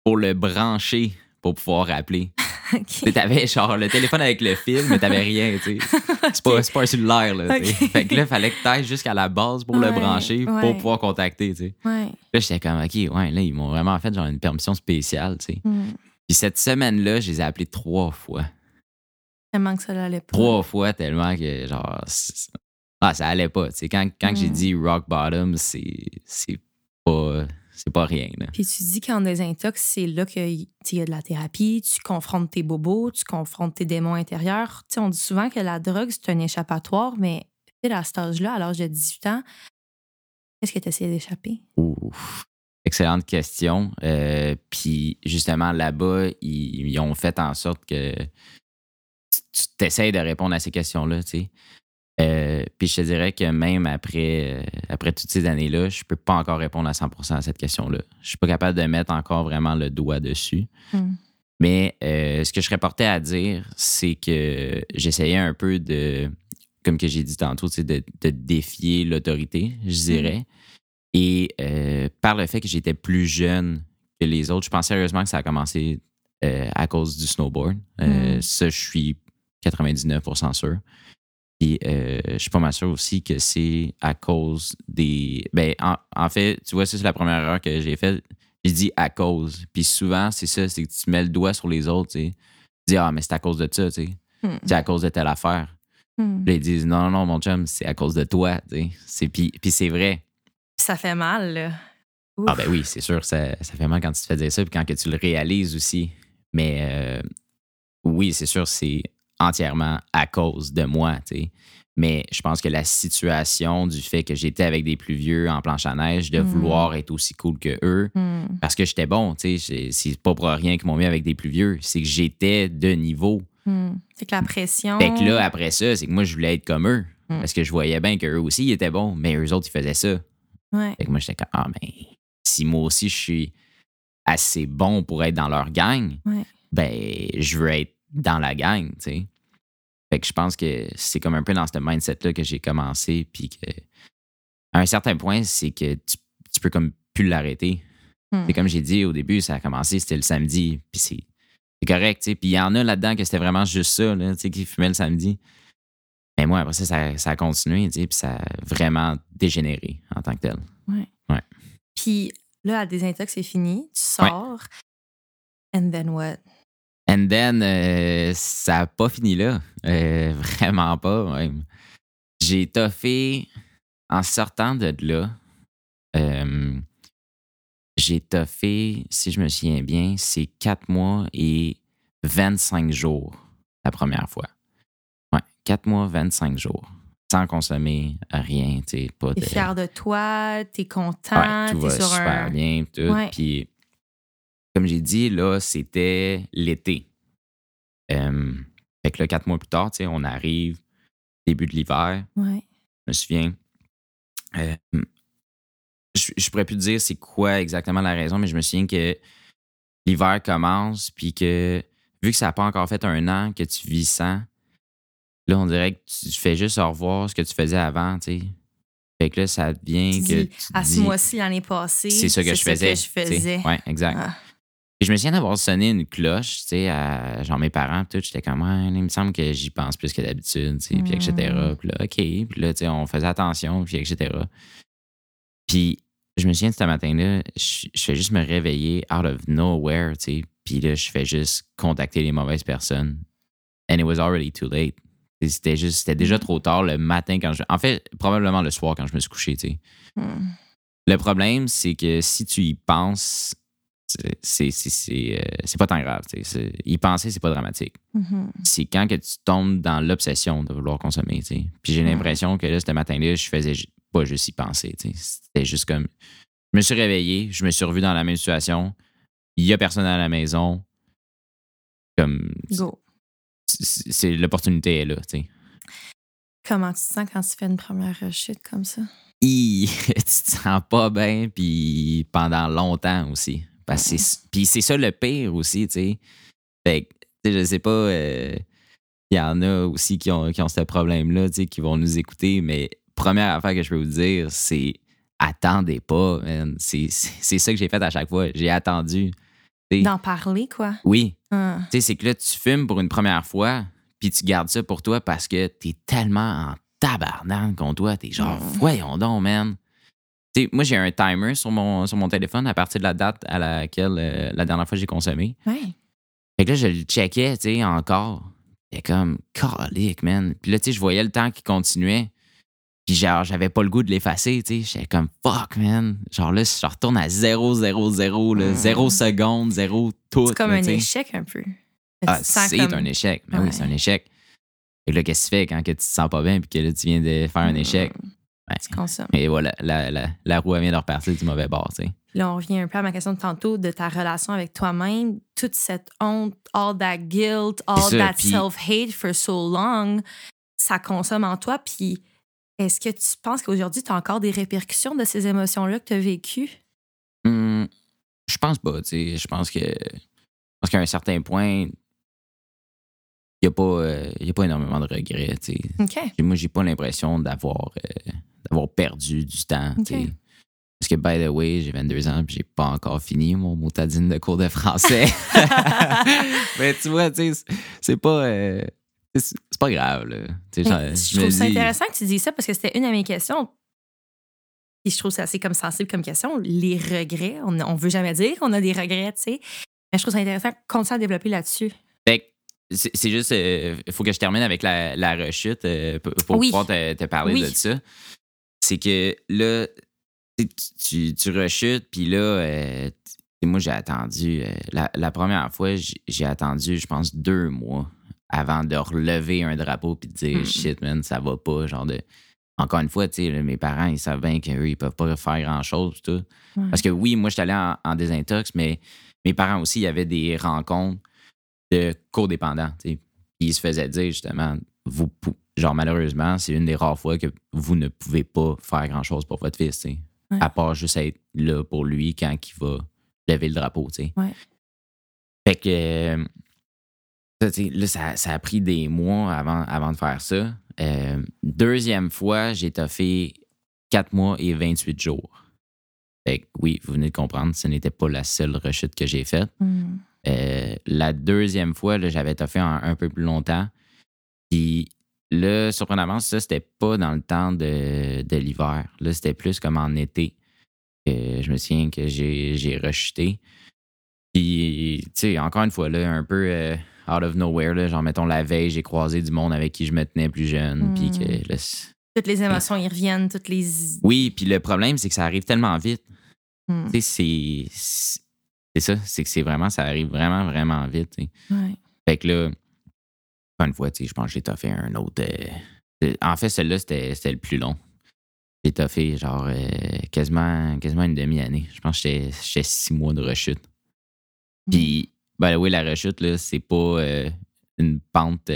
pour le brancher pour pouvoir appeler. [LAUGHS] Tu sais, T'avais genre le téléphone avec le fil, mais t'avais rien, tu sais. [LAUGHS] C'est pas, pas un cellulaire, là. tu sais. Ok. Fait que là, il fallait que t'ailles jusqu'à la base pour le brancher ouais. pour pouvoir contacter, tu sais. Ouais. Là, j'étais comme, OK, ouais, là, ils m'ont vraiment fait genre une permission spéciale, tu sais. Hmm. Puis cette semaine-là, je les ai appelés trois fois. Tellement que ça l'allait pas. Trois fois tellement que, genre, ah, ça allait pas. Tu sais, quand, quand j'ai Mm. dit rock bottom, c'est pas, c'est pas rien, là. Puis tu dis qu'en désintox, c'est là qu'il y a de la thérapie, tu confrontes tes bobos, tu confrontes tes démons intérieurs. On dit souvent que la drogue, c'est un échappatoire, mais à cet âge-là, à l'âge de 18 ans, qu'est-ce que tu essayais d'échapper? Ouf. Excellente question. Euh, puis justement, là-bas, ils, ils ont fait en sorte que tu- tu t'essayes de répondre à ces questions-là, tu sais. Euh, puis je te dirais que même après, euh, après toutes ces années-là, je peux pas encore répondre à 100% à cette question-là. Je suis pas capable de mettre encore vraiment le doigt dessus. Hmm. Mais euh, ce que je serais porté à dire, c'est que j'essayais un peu de, comme que j'ai dit tantôt, de, de défier l'autorité, je dirais. Et par le fait que j'étais plus jeune que les autres, je pense sérieusement que ça a commencé à cause du snowboard. Euh, Mm. Ça, je suis 99% sûr. Puis euh, je suis pas mal sûr aussi que c'est à cause des. Ben, en, en fait, tu vois, ça, c'est la première erreur que j'ai faite. J'ai dit à cause. Puis souvent, c'est ça, c'est que tu mets le doigt sur les autres, tu sais. Tu dis, ah, mais c'est à cause de ça, tu sais. Hmm. C'est à cause de telle affaire. Hmm. Puis ils disent, non, non, non, mon chum, c'est à cause de toi, tu sais. C'est- Puis, puis c'est vrai. Ça fait mal, là. Ouf. Ah ben oui, c'est sûr, ça, ça fait mal quand tu te fais dire ça, puis quand que tu le réalises aussi. Mais euh, oui, c'est sûr, c'est entièrement à cause de moi, tu sais. Mais je pense que la situation du fait que j'étais avec des plus vieux en planche à neige, de Mhm. vouloir être aussi cool que eux, Hmm. parce que j'étais bon, tu sais, c'est- pas pour rien qu'ils m'ont mis avec des plus vieux, c'est que j'étais de niveau. C'est que la pression. Fait que là, après ça, c'est que moi, je voulais être comme eux. Parce que je voyais bien qu'eux aussi, ils étaient bons, mais eux autres, ils faisaient ça. Ouais. Fait que moi, j'étais comme, ah, ben, si moi aussi, je suis assez bon pour être dans leur gang, Ouais. ben, je veux être dans la gang, tu sais. Fait que je pense que c'est comme un peu dans ce mindset-là que j'ai commencé, puis que, à un certain point, c'est que tu, tu peux comme plus l'arrêter. C'est comme j'ai dit au début, ça a commencé, c'était le samedi, puis c'est c'est correct, tu sais. Puis il y en a là-dedans que c'était vraiment juste ça, là, tu sais, qui fumait le samedi. Mais moi, après ça, ça, ça a continué, tu sais, puis ça a vraiment dégénéré en tant que tel. Puis là, à désintox, c'est fini. Tu sors. And then what? And then, euh, ça n'a pas fini là. Euh, vraiment pas, même. J'ai toffé, en sortant de là, euh, j'ai toffé, si je me souviens bien, c'est 4 mois et 25 jours la première fois. Ouais, 4 mois, 25 jours. Sans consommer rien, tu T'es de. fier de toi, t'es content, Ouais, tout va sur super un. bien, tout. Ouais. Puis, comme j'ai dit, là, c'était l'été. Euh, fait que là, quatre mois plus tard, tu sais, on arrive, début de l'hiver, Ouais. je me souviens. Euh, je, je pourrais plus te dire c'est quoi exactement la raison, mais je me souviens que l'hiver commence, puis que vu que ça n'a pas encore fait un an que tu vis sans, là, on dirait que tu fais juste revoir ce que tu faisais avant, tu sais. Fait que là, ça devient Tu que. dis, tu À ce mois-ci, l'année passée. c'est ça que je faisais. que je faisais. Oui, exact. Ah. Je me souviens d'avoir sonné une cloche, tu sais, à genre mes parents, puis tout. J'étais comme, Ouais, il me semble que j'y pense plus que d'habitude, tu sais, puis etc. Mm. Puis là, OK. Puis là, tu sais, on faisait attention, puis etc. Puis je me souviens de ce matin-là, je, je fais juste me réveiller out of nowhere, tu sais. Puis là, je fais juste contacter les mauvaises personnes. And it was already too late. C'était juste, c'était déjà trop tard le matin quand je. En fait, probablement le soir quand je me suis couché, tu sais. Hmm. Le problème, c'est que si tu y penses, c'est- euh, c'est pas tant grave. Y penser, c'est pas dramatique. Mhm. C'est quand que tu tombes dans l'obsession de vouloir consommer. tu sais. Puis j'ai l'impression que là, ce matin-là, je faisais pas juste y penser. C'était juste comme. Je me suis réveillé, je me suis revu dans la même situation. Il y a personne à la maison. Comme. Go. c'est- L'opportunité est là. Comment tu te sens quand tu fais une première chute comme ça? Hi, [LAUGHS] tu te sens pas bien, puis pendant longtemps aussi. Parce que puis c'est ça le pire aussi, tu sais. Fait que, tu sais, je sais pas, euh, il y en a aussi qui ont, qui ont ce problème-là, tu sais, qui vont nous écouter, mais première affaire que je peux vous dire, c'est attendez pas, man. C'est ça que j'ai fait à chaque fois. J'ai attendu. D'en parler, quoi. Oui, Ah. tu sais, c'est que là, tu fumes pour une première fois, puis tu gardes ça pour toi parce que t'es tellement en tabarnak contre toi. T'es genre, voyons donc, man. Tu sais, moi, j'ai un timer sur mon, sur mon téléphone à partir de la date à laquelle euh, la dernière fois j'ai consommé. Ouais. Fait que là, je le checkais, tu sais, encore. C'était comme, calique, man. Puis là, tu sais, je voyais le temps qui continuait. Puis genre, j'avais pas le goût de l'effacer, tu sais. J'étais comme, fuck, man. Genre là, je retourne à 0, 0, 0, là, Mm. 0 secondes, 0 tout. C'est comme là, un échec un peu. Ah, c'est comme- un échec. Mais Ouais. oui, c'est un échec. Et là, qu'est-ce que tu fais quand que tu te sens pas bien puis que là, tu viens de faire un échec? Mm. Ouais. Tu consommes. Et voilà, la, la, la roue vient de repartir du mauvais bord, tu sais. Là, on revient un peu à ma question de tantôt de ta relation avec toi-même. Toute cette honte, all that guilt, all ça, that self-hate for so long, ça consomme en toi. Puis est-ce que tu penses qu'aujourd'hui, tu as encore des répercussions de ces émotions-là que tu as vécues? Hum, je pense pas, tu sais. Je pense que. Pense qu'à un certain point, n'y a, pas, euh, y a pas énormément de regrets, tu sais. OK. Puis Moi, j'ai pas l'impression d'avoir euh, d'avoir perdu du temps. Parce que, by the way, j'ai 22 ans puis j'ai pas encore fini mon motadine de cours de français. [LAUGHS] Mais tu vois, c'est- pas. euh, c'est pas grave, là. Je je trouve ça dis- intéressant que tu dises ça parce que c'était une de mes questions. Et je trouve ça assez comme sensible comme question. Les regrets, on, on veut jamais dire qu'on a des regrets, tu sais. Mais je trouve ça intéressant de continuer à développer là-dessus. C'est juste, il faut que je termine avec la, la rechute euh, pour Oui. pouvoir te, te parler Oui. de ça. C'est que là, tu, tu, tu rechutes, puis là, euh, moi, j'ai attendu, euh, la, la première fois, j'ai attendu, je pense, deux mois avant de relever un drapeau puis de dire Mm. shit, man, ça va pas. Genre de. Encore une fois, tu sais, mes parents, ils savent bien qu'eux, ils peuvent pas faire grand-chose, tout. Ouais. Parce que oui, moi, je suis allé en, en désintox, mais mes parents aussi, il y avait des rencontres de codépendants. Puis il se faisait dire justement, vous, genre malheureusement, c'est une des rares fois que vous ne pouvez pas faire grand-chose pour votre fils. Ouais. À part juste être là pour lui quand il va lever le drapeau. Ouais. Fait que euh, là, ça, ça a pris des mois avant, avant de faire ça. Euh, deuxième fois, j'ai toffé 4 mois et 28 jours. Fait que oui, vous venez de comprendre, ce n'était pas la seule rechute que j'ai faite. Hmm. Euh, la deuxième fois, j'avais toffé un, un peu plus longtemps. Puis là, surprenamment, ça, c'était pas dans le temps de, de l'hiver. Là, c'était plus comme en été. que je me souviens que j'ai, rechuté. Puis, tu sais, encore une fois, là, un peu euh, out of nowhere, là, genre, mettons, la veille, j'ai croisé du monde avec qui je me tenais plus jeune. Puis Mm. que là, Toutes les émotions, ils reviennent, toutes les. oui, puis le problème, c'est que ça arrive tellement vite. Hmm. Tu sais, c'est, c'est ça, c'est que c'est vraiment, ça arrive vraiment, vraiment vite. Ouais. Fait que là, une fois, tu sais, je pense que j'ai toffé un autre. euh, euh, en fait, celui-là, c'était le plus long. J'ai toffé genre euh, quasiment, quasiment une demi-année. Je pense que j'étais- six mois de rechute. Puis, ben oui, la rechute, là, c'est pas euh, une pente.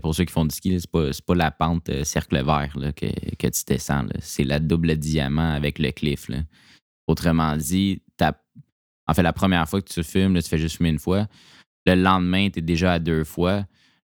pour ceux qui font du ski, c'est pas, pas la pente cercle vert là, que, que tu descends. C'est la double diamant avec le cliff. là. Autrement dit, t'as- en fait, la première fois que tu fumes, là, tu fais juste fumer une fois. Le lendemain, tu es déjà à deux fois.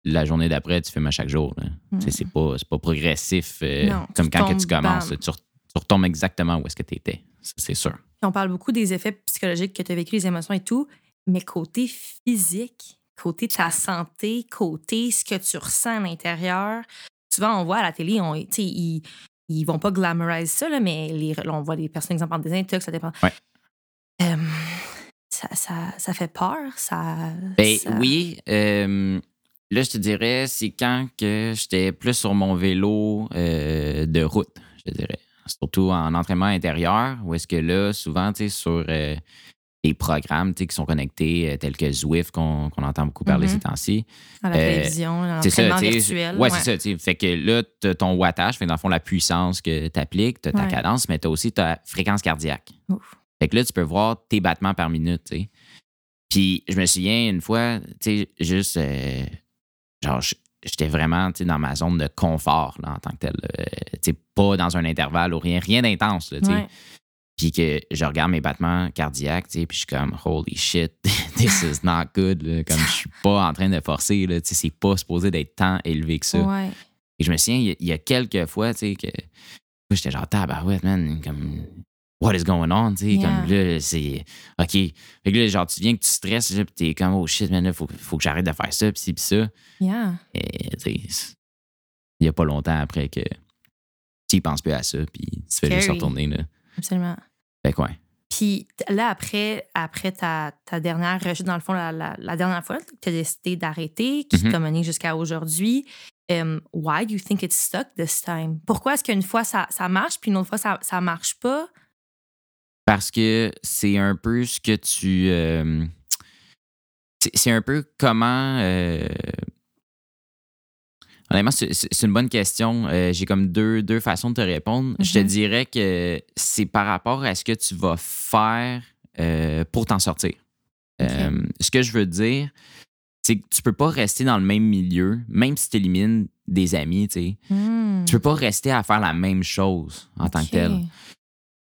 La journée d'après, tu fumes à chaque jour. sais, C'est pas, pas progressif euh, Non, comme quand que tu commences. Tu, re- tu retombes exactement où est-ce que tu étais. C'est sûr. On parle beaucoup des effets psychologiques que tu as vécu, les émotions et tout, mais côté physique, côté ta santé, côté ce que tu ressens à l'intérieur, souvent on voit à la télé, on, ils, ils vont pas glamoriser ça, là, mais les, là, on voit des personnes, exemple, en désintox, ça dépend. Ouais. Euh, ça, ça, ça fait peur, ça. Ben ça- oui. euh, là, je te dirais, c'est quand que j'étais plus sur mon vélo euh, de route, je te dirais. Surtout en entraînement intérieur, où est-ce que là, souvent, tu sais, sur euh, des programmes qui sont connectés, tels que Zwift, qu'on entend beaucoup parler Mhm. ces temps-ci. À la télévision, l'entraînement virtuel. Ouais, c'est ça. Fait que là, tu ton wattage, fait dans le fond, la puissance que tu appliques, tu as ta Ouais. cadence, mais tu as aussi ta fréquence cardiaque. Ouf. Fait que là, tu peux voir tes battements par minute, tu sais. Puis je me souviens une fois, tu sais, juste, euh, genre, j'étais vraiment, tu sais, dans ma zone de confort, là, en tant que tel. Euh, tu sais, pas dans un intervalle ou rien, rien d'intense, tu sais. Ouais. Puis que je regarde mes battements cardiaques, tu sais, puis je suis comme, holy shit, [LAUGHS] this is not good, là. Comme je suis pas en train de forcer, là, tu sais, c'est pas supposé d'être tant élevé que ça. Ouais. Et je me souviens, il y a- il y, a quelques fois, tu sais, que j'étais genre, tabarouette, man, comme, what is going on, tu sais, Yeah. comme là, c'est, OK. Fait que là, genre, tu viens que tu stresses, là, puis t'es comme, oh shit, man, là, faut, faut que j'arrête de faire ça, puis ci, puis ça. Yeah. Et, tu sais, il y a pas longtemps après que tu penses plus à ça, puis tu fais juste retourner, là. Absolument. Fait que, ouais. Puis là, après, après ta, ta dernière rechute, dans le fond, la, la- la dernière fois que tu as décidé d'arrêter, qui t'a mené jusqu'à aujourd'hui, um, why do you think it's stuck this time? Pourquoi est-ce qu'une fois ça, ça marche, puis une autre fois ça, ça marche pas? Parce que c'est un peu ce que tu. euh, c'est- un peu comment. euh, honnêtement, c'est une bonne question. Euh, J'ai comme deux, deux façons de te répondre. Je te Mhm. dirais que c'est par rapport à ce que tu vas faire pour t'en sortir. Ce que je veux dire, c'est que tu peux pas rester dans le même milieu, même si tu élimines des amis, tu sais. Hmm. Tu peux pas rester à faire la même chose en tant que tel.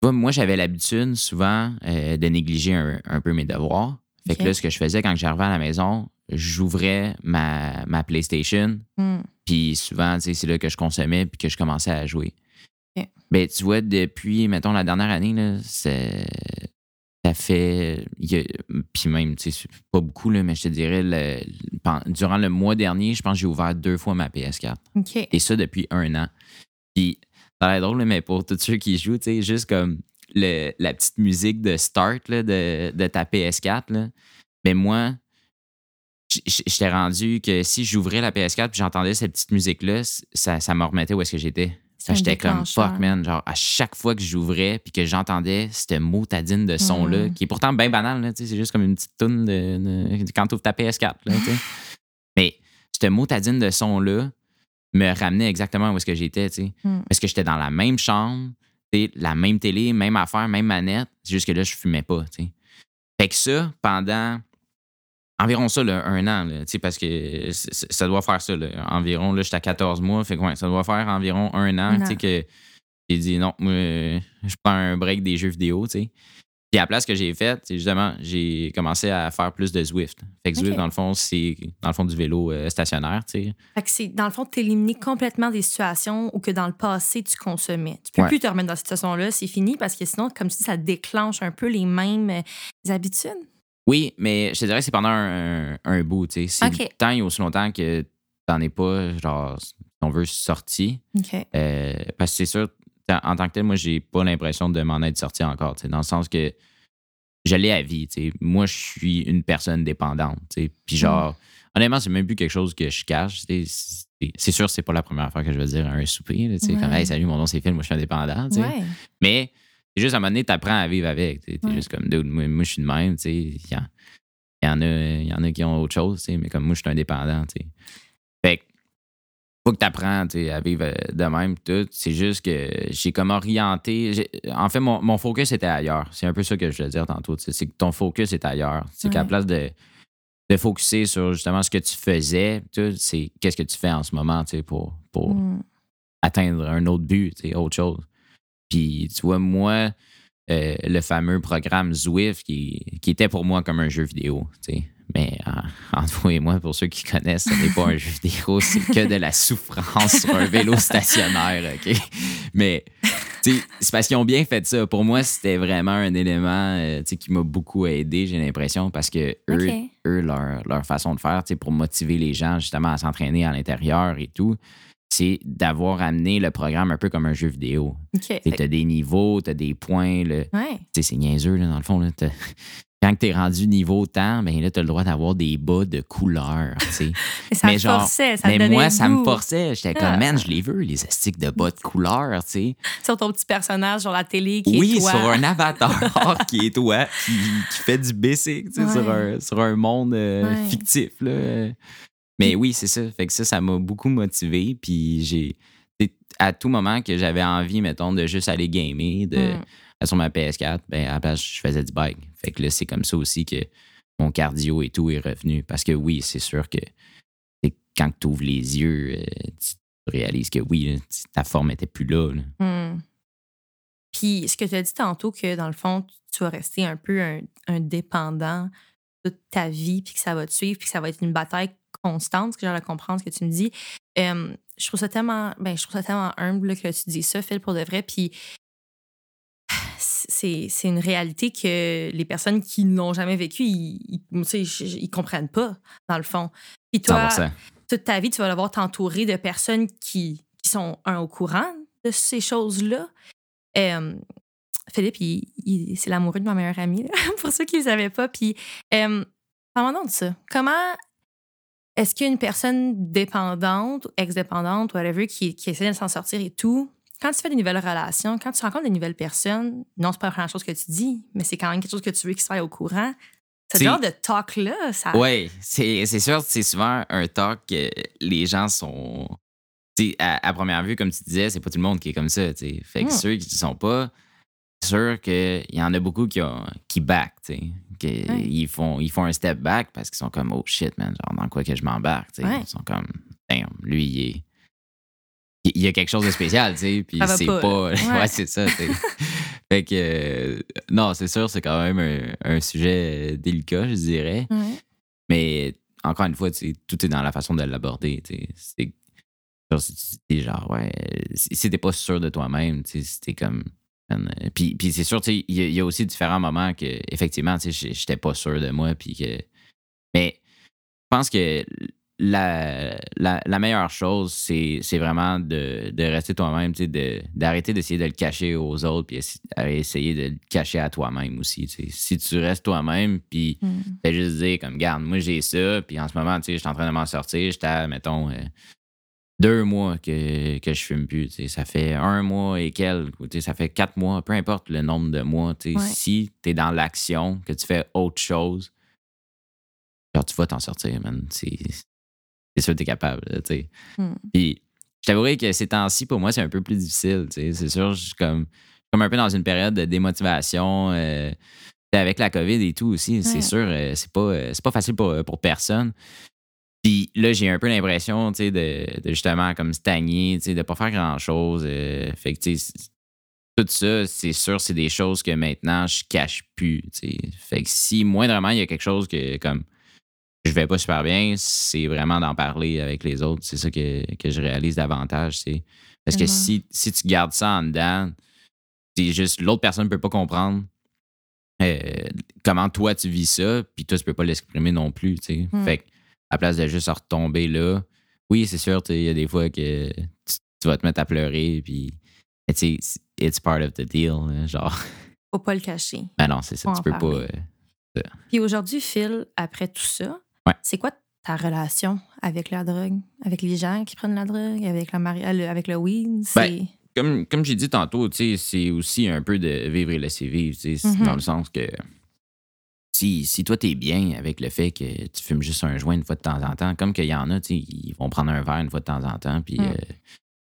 Moi, j'avais l'habitude souvent euh, de négliger un, un peu mes devoirs. Fait que là, ce que je faisais quand j'arrivais à la maison, j'ouvrais ma, ma PlayStation. Hmm. Puis souvent, c'est là que je consommais puis que je commençais à jouer. Ok. Ben, tu vois, depuis, mettons, la dernière année, là, ça fait. Puis même, tu sais, pas beaucoup, là, mais je te dirais, le- durant le mois dernier, je pense que j'ai ouvert deux fois ma PS4. OK. Et ça depuis un an. Puis, ça a l'air drôle, mais pour tous ceux qui jouent, tu sais, juste comme le- la petite musique de start là, de, de ta PS4, là. Mais moi, j'étais rendu que si j'ouvrais la PS4 puis j'entendais cette petite musique-là, ça, ça me remettait où est-ce que j'étais. J'étais comme fuck, man. Genre, à chaque fois que j'ouvrais puis que j'entendais cette motadine de son-là, Mm. qui est pourtant bien banal, là, tu sais, c'est juste comme une petite toune de, de- quand tu ouvres ta PS4. Là. Mais cette motadine de son-là me ramenait exactement où est-ce que j'étais. tu sais. Mm. Parce que j'étais dans la même chambre, la même télé, même affaire, même manette. C'est juste que là, je fumais pas. tu sais. Fait que ça, pendant environ ça, là, un an, là, tu sais, parce que ça doit faire ça, là, environ, là, j'étais à 14 mois, fait que ouais, ça doit faire environ un an, tu sais, que j'ai dit non, moi, euh, je prends un break des jeux vidéo, tu sais. Puis à la place que j'ai faite, c'est justement, j'ai commencé à faire plus de Zwift. Fait que Zwift, dans le fond, c'est dans le fond du vélo euh, stationnaire, tu sais. Fait que c'est, dans le fond, t'éliminer complètement des situations où que dans le passé, tu consommais. Tu peux Ouais. plus te remettre dans cette situation-là, c'est fini, parce que sinon, comme tu dis, ça déclenche un peu les mêmes euh, habitudes. Oui, mais je te dirais que c'est pendant un, un- un bout, tu sais. C'est Ok. le temps et aussi longtemps que t'en es pas, genre, si on veut, sorti. OK. Euh, parce que c'est sûr, en tant que tel, moi, j'ai pas l'impression de m'en être sorti encore, dans le sens que je l'ai à vie, tu sais. Moi, je suis une personne dépendante, tu sais. Puis genre, honnêtement, c'est même plus quelque chose que je cache. C'est- sûr, c'est pas la première fois que je vais dire un souper, là, Ouais. comme, hey, salut, mon nom c'est Phil, moi, je suis indépendant. Ouais. Mais c'est juste à un moment donné, t'apprends à vivre avec. Tu es Ouais. juste comme, dude, moi, moi, je suis de même. Il y, y en a, il y en a qui ont autre chose, mais comme moi, je suis indépendant. tu sais. Fait que, faut que tu apprennes à vivre euh, de même. Tout. C'est juste que j'ai comme orienté. En fait, mon, mon focus était ailleurs. C'est un peu ça que je voulais dire tantôt. C'est que ton focus est ailleurs. C'est qu'à la Ouais. place de, de focuser sur justement ce que tu faisais, c'est qu'est-ce que tu fais en ce moment pour, pour Mm. atteindre un autre but, autre chose. Puis, tu vois, moi, euh, le fameux programme Zwift qui, qui était pour moi comme un jeu vidéo. Mais en- entre vous et moi, pour ceux qui connaissent, ce n'est pas un jeu vidéo, c'est que de la souffrance sur un vélo stationnaire, OK? Mais, c'est parce qu'ils ont bien fait ça. Pour moi, c'était vraiment un élément, euh, qui m'a beaucoup aidé, j'ai l'impression, parce que eux, leur, leur façon de faire, pour motiver les gens justement à s'entraîner à l'intérieur et tout, c'est d'avoir amené le programme un peu comme un jeu vidéo. OK. Tu as des niveaux, tu as des points. Ouais. C'est niaiseux, là, dans le fond. Là, Quand tu es rendu niveau temps, ben là, tu as le droit d'avoir des bas de couleur. [LAUGHS] ça Mais te genre- forçait, ça Mais moi, ça me forçait. J'étais comme, man, je les veux, les estiques de bas de [LAUGHS] couleur. sais. Sur ton petit personnage sur la télé qui Oui, est toi. sur un [LAUGHS] avatar qui est toi, qui, qui fait du basic Ouais. sur, un, sur un monde euh, Ouais. fictif. Là. Mais oui, c'est ça. Fait que ça, ça m'a beaucoup motivé. Puis j'ai. À tout moment que j'avais envie, mettons, de juste aller gamer de, Mm. sur ma PS4, ben, à la place, je faisais du bike. Fait que là, c'est comme ça aussi que mon cardio et tout est revenu. Parce que oui, c'est sûr que quand tu ouvres les yeux, euh, tu réalises que oui, ta forme était plus là. Hmm. Puis, ce que tu as dit tantôt, que dans le fond, tu vas rester un peu un, dépendant toute ta vie, puis que ça va te suivre, puis que ça va être une bataille constante, ce que j'ai à comprendre, ce que tu me dis. Je trouve ça tellement, ben, je trouve ça tellement humble que tu dis ça, Phil, pour de vrai. Puis, c'est une réalité que les personnes qui ne l'ont jamais vécu, ils, ils comprennent pas, dans le fond. Puis toi, 100%. toute ta vie, tu vas devoir t'entourer de personnes qui, qui sont un, au courant de ces choses-là. Euh, Philippe, il- il- c'est l'amoureux de ma meilleure amie, là, [LAUGHS] pour ceux qui ne le savaient pas. Puis, euh, parlons de ça. Comment est-ce qu'une personne dépendante, ex-dépendante, whatever, qui, qui essaie de s'en sortir et tout, quand tu fais des nouvelles relations, quand tu rencontres des nouvelles personnes, non, c'est pas la première chose que tu dis, mais c'est quand même quelque chose que tu veux qu'ils soient au courant. Ce C'est- genre de talk-là, ça. Oui, c'est c'est sûr, c'est souvent un talk que les gens sont. tu sais, À, à première vue, comme tu disais, c'est pas tout le monde qui est comme ça. tu sais. Fait que Mm. ceux qui ne sont pas, c'est sûr qu'il y en a beaucoup qui, ont, qui back. tu sais, Ouais. ils, font, ils font un step back parce qu'ils sont comme, oh shit, man, genre dans quoi que je m'embarque. tu sais. Ouais. Ils sont comme, damn, lui, il est. Il y a quelque chose de spécial, tu sais, puis c'est pas. [LAUGHS] Ouais, Ouais. c'est ça. Fait que, euh, non, c'est sûr, c'est quand même un, un sujet euh, délicat, je dirais. Ouais. Mais encore une fois, tu sais, tout est dans la façon de l'aborder. tu sais. Si tu dis genre, ouais, si t'es pas sûr de toi-même, tu sais, si t'es comme. euh, Puis, puis c'est sûr, tu sais, il y, y a aussi différents moments que, effectivement, tu sais, j'étais pas sûr de moi. Puis que. Mais je pense que la, la, la meilleure chose, c'est vraiment de, de rester toi-même, sais, de- d'arrêter d'essayer de le cacher aux autres, puis essayer de le cacher à toi-même aussi. Si tu restes toi-même, puis Mm. Fais juste dire, comme, garde, moi j'ai ça, puis en ce moment, tu sais, je suis en train de m'en sortir. J'étais à, mettons, euh, deux mois que, que je fume plus. Ça fait un mois et quelques, ça fait quatre mois, peu importe le nombre de mois. Ouais. Si tu es dans l'action, que tu fais autre chose, genre, tu vas t'en sortir, man. C'est sûr que tu es capable. tu sais. Mm. Puis, je t'avouerais que ces temps-ci, pour moi, c'est un peu plus difficile. tu sais. C'est sûr, je suis comme, comme un peu dans une période de démotivation. euh, avec la COVID et tout aussi, c'est sûr, euh, c'est pas, euh, c'est pas facile pour, pour personne. Puis là, j'ai un peu l'impression, tu sais, de, de justement comme stagner, tu sais, de pas faire grand-chose. fait que, tu sais, tout ça, c'est sûr, c'est des choses que maintenant, je cache plus, tu sais. Fait que si moindrement, il y a quelque chose que, comme, je vais pas super bien, c'est vraiment d'en parler avec les autres. C'est ça que, que je réalise davantage, c'est... Parce que si, si tu gardes ça en dedans, c'est juste l'autre personne ne peut pas comprendre euh, comment toi tu vis ça, puis toi tu peux pas l'exprimer non plus. Mm. Fait que, à place de juste retomber là, oui, c'est sûr, il y a des fois que tu, tu vas te mettre à pleurer, puis sais, it's part of the deal, hein, genre. Faut pas le cacher. Ben non, c'est ça, Faut tu peux pas. euh, Puis aujourd'hui, Phil, après tout ça, Ouais. c'est quoi ta relation avec la drogue? Avec les gens qui prennent la drogue? Avec, la mari- euh, le, avec le weed? Ben, comme, comme j'ai dit tantôt, c'est aussi un peu de vivre et laisser vivre, Mhm. dans le sens que si, si toi, t'es bien avec le fait que tu fumes juste un joint une fois de temps en temps, comme qu'il y en a, tu sais, ils vont prendre un verre une fois de temps en temps, puis Mm. euh,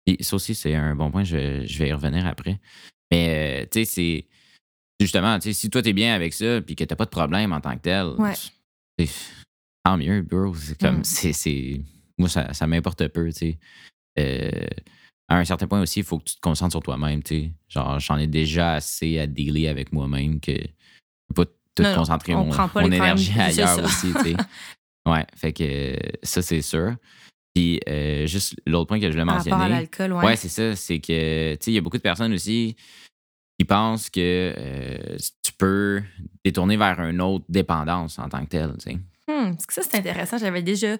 et ça aussi, c'est un bon point, je, vais- je vais y revenir après. Mais, euh, tu sais, c'est justement, si toi, t'es bien avec ça, puis que t'as pas de problème en tant que tel, Ouais. Tant mieux, bro. C'est comme, Mm. c'est, c'est- Moi, ça, ça m'importe peu, tu sais. Euh, à un certain point aussi, il faut que tu te concentres sur toi-même, tu sais. Genre, j'en ai déjà assez à dealer avec moi-même que je peux pas tout Non, concentrer on mon, prend pas mon énergie [LAUGHS] ailleurs aussi, tu sais. [LAUGHS] Ouais, fait que ça, c'est sûr. Puis, euh, juste l'autre point que je voulais à mentionner. l'alcool, ouais. Ouais, c'est ça. C'est que, tu sais, il y a beaucoup de personnes aussi qui pensent que euh, tu peux détourner vers une autre dépendance en tant que telle, tu sais. Hmm, parce que ça, c'est intéressant. J'avais déjà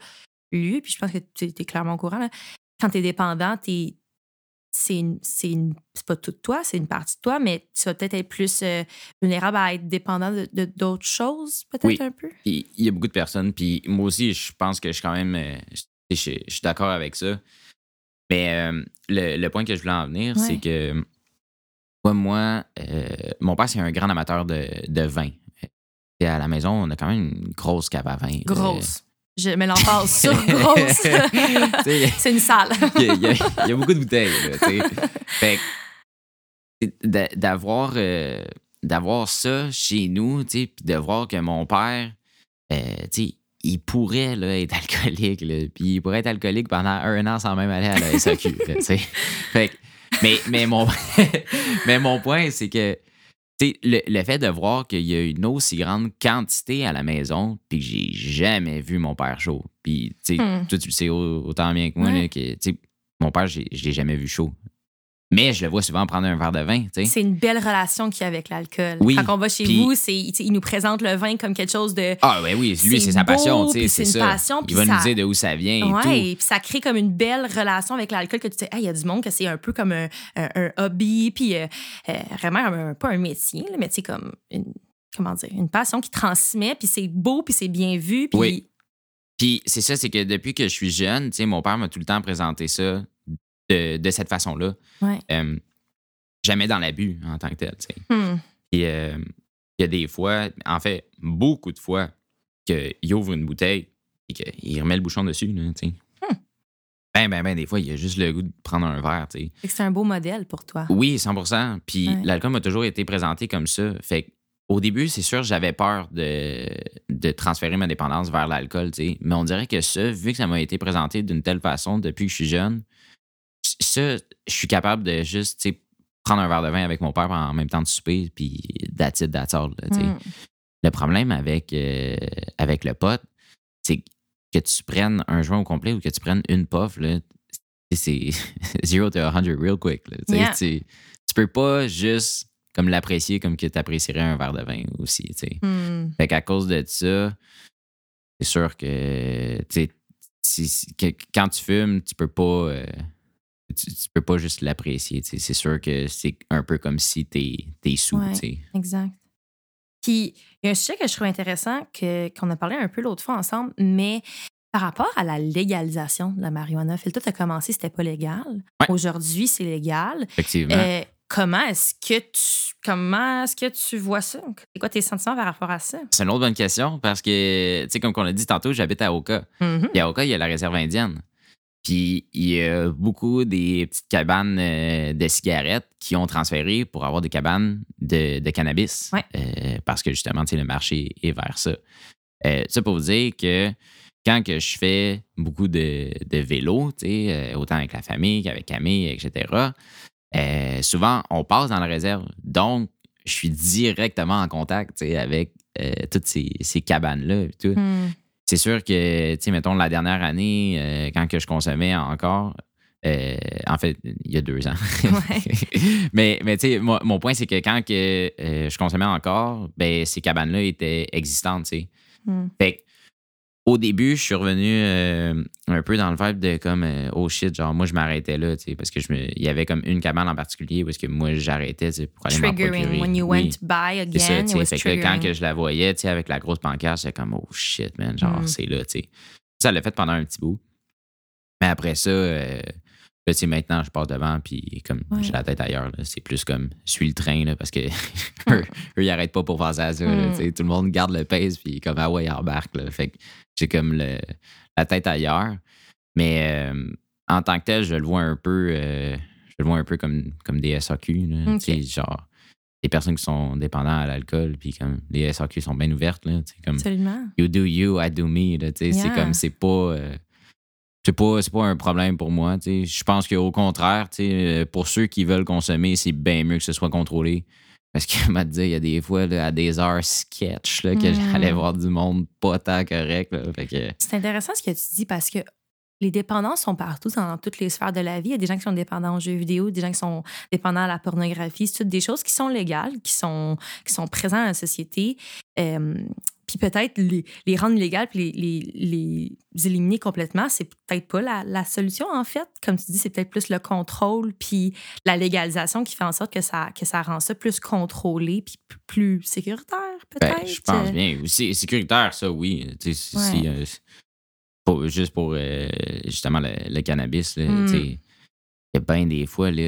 lu, puis je pense que tu es clairement au courant. là. Quand tu es dépendant, t'es- c'est une- c'est une- c'est pas tout de toi, c'est une partie de toi, mais tu vas peut-être être plus euh, vulnérable à être dépendant de d'autres choses, peut-être Oui. un peu? Puis il y a beaucoup de personnes. Puis moi aussi, je pense que je suis quand même. euh, je, je- je suis d'accord avec ça. Mais euh, le, le point que je voulais en venir, Ouais. c'est que moi, moi euh, mon père, c'est un grand amateur de, de vin. Et à la maison, on a quand même une grosse cave à vin. Grosse. Je mets l'emphase sur [LAUGHS] grosse. C'est une salle. il y, a, y y beaucoup de bouteilles. Là, [LAUGHS] fait d'avoir euh, d'avoir ça chez nous, puis de voir que mon père, euh, il pourrait là, être alcoolique, puis il pourrait être alcoolique pendant un an sans même aller à la SAQ. [LAUGHS] fait mais, mais, mon, mais mon point, c'est que le, le fait de voir qu'il y a une aussi grande quantité à la maison, puis que j'ai jamais vu mon père chaud. Puis, tu sais, Hmm. toi, tu le sais au- autant bien que moi, Ouais. là, que, mon père, j'ai- je l'ai jamais vu chaud. Mais je le vois souvent prendre un verre de vin. C'est une belle relation qu'il y a avec l'alcool. Oui, Quand on va chez vous, c'est, il nous présente le vin comme quelque chose de. Ah, ouais, oui, lui, c'est c'est sa passion, c'est c'est une ça. passion, Il va nous dire de où ça vient et Ouais, tout. puis ça crée comme une belle relation avec l'alcool que tu sais, Ah, il y a du monde que c'est un peu comme un, un- un hobby, puis euh, euh, vraiment un- pas un métier, là, mais sais, comme une, comment dire, une passion qui transmet, puis c'est beau, puis c'est bien vu, puis Oui. Puis c'est ça, c'est que depuis que je suis jeune, mon père m'a tout le temps présenté ça de, de cette façon-là. Ouais. Euh, jamais dans l'abus en tant que tel. Hmm. Et euh, il y a des fois, en fait, beaucoup de fois, qu'il ouvre une bouteille et qu'il remet le bouchon dessus, là. Hmm. Ben, ben, ben, des fois, il a juste le goût de prendre un verre, c'est un beau modèle pour toi. Oui, 100% Puis Ouais. l'alcool m'a toujours été présenté comme ça. Fait que, au début, c'est sûr, j'avais peur de, de transférer ma dépendance vers l'alcool. Mais on dirait que ça, vu que ça m'a été présenté d'une telle façon depuis que je suis jeune, ça, je suis capable de juste, tu sais, prendre un verre de vin avec mon père en même temps de souper, puis that's it, that's all, là, tu sais. Hmm. Le problème avec, euh, avec le pot, c'est que tu prennes un joint au complet ou que tu prennes une puff, là, c'est zero to 100 real quick. Là, tu sais. Yeah. tu, tu peux pas juste comme l'apprécier comme que tu apprécierais un verre de vin aussi. Hmm. Fait qu'à cause de ça, c'est sûr que- quand tu fumes, tu peux pas. euh, tu, tu peux pas juste l'apprécier. C'est sûr que c'est un peu comme si t'es es sous. Ouais. Exact. Puis, il y a un sujet que je trouve intéressant qu'on a parlé un peu l'autre fois ensemble, mais par rapport à la légalisation de la marijuana, Phil, toi, tu as commencé, c'était pas légal. Ouais. Aujourd'hui, c'est légal. Effectivement. Euh, comment est-ce que tu comment est-ce que tu vois ça? C'est quoi tes sentiments par rapport à ça? C'est une autre bonne question parce que, tu sais, comme on a dit tantôt, j'habite à Oka. Mhm. Puis à Oka, il y a la réserve indienne. Puis il y a beaucoup des petites cabanes euh, de cigarettes qui ont transféré pour avoir des cabanes de, de cannabis. Ouais. Euh, parce que justement, le marché est vers ça. Euh, ça pour vous dire que quand que je fais beaucoup de, de vélo, autant avec la famille qu'avec Camille, etc., euh, souvent, on passe dans la réserve. Donc, je suis directement en contact avec toutes ces, ces cabanes-là. C'est sûr que, tu sais, mettons, la dernière année, euh, quand que je consommais encore, euh, en fait, il y a deux ans. [LAUGHS] [LAUGHS] mais, mais tu sais, mon, point, c'est que quand que, euh, je consommais encore, ben, ces cabanes-là étaient existantes, tu sais. Hmm. Fait que, au début, je suis revenu euh, un peu dans le vibe de comme euh, oh shit, genre moi je m'arrêtais là, tu sais, parce que je me, il y avait comme une cabane en particulier où est-ce que moi j'arrêtais tu sais, pour aller m'en Triggering. procurer. When you Oui. went by C'est ça, again, tu it sais. was Fait que quand que je la voyais, tu sais, avec la grosse pancarte, j'étais comme, oh shit, man, genre, Mm. c'est là, tu sais. Ça l'a fait pendant un petit bout. Mais après ça, euh, là, tu sais, maintenant, je passe devant, puis comme Ouais. j'ai la tête ailleurs, c'est plus comme, suis le train, là, parce que [LAUGHS] eux, eux, ils arrêtent pas pour penser à ça, là, Mm. sais. Tout le monde garde le pace, puis comme, ah ouais, ils embarquent, là. Fait que j'ai comme le, la tête ailleurs. Mais euh, en tant que tel, je le vois un peu, euh, je le vois un peu comme, comme des SAQ, là, genre des personnes qui sont dépendantes à l'alcool, puis comme les SAQ sont bien ouvertes, là, comme Absolument. you do you, I do me, c'est comme, c'est pas, euh, c'est pas, c'est pas un problème pour moi. Je pense qu'au contraire, euh, pour ceux qui veulent consommer, c'est bien mieux que ce soit contrôlé. Parce que, [LAUGHS] m'a dit, il y a des fois, là, à des heures sketch, là, que Mm. j'allais voir du monde pas tant correct, que... C'est intéressant ce que tu dis parce que les dépendances sont partout dans toutes les sphères de la vie. Il y a des gens qui sont dépendants aux jeux vidéo, des gens qui sont dépendants à la pornographie. C'est toutes des choses qui sont légales, qui sont, qui sont présentes dans la société. Euh, puis peut-être les, les rendre illégales puis les, les, les éliminer complètement, c'est peut-être pas la, la solution, en fait. Comme tu dis, c'est peut-être plus le contrôle puis la légalisation qui fait en sorte que ça, que ça rend ça plus contrôlé puis plus sécuritaire, Ben, peut-être. je pense bien. C'est sécuritaire, ça, oui. Ouais. euh, pas- juste pour euh, justement le, le cannabis, Mm. il y a bien des fois. Là,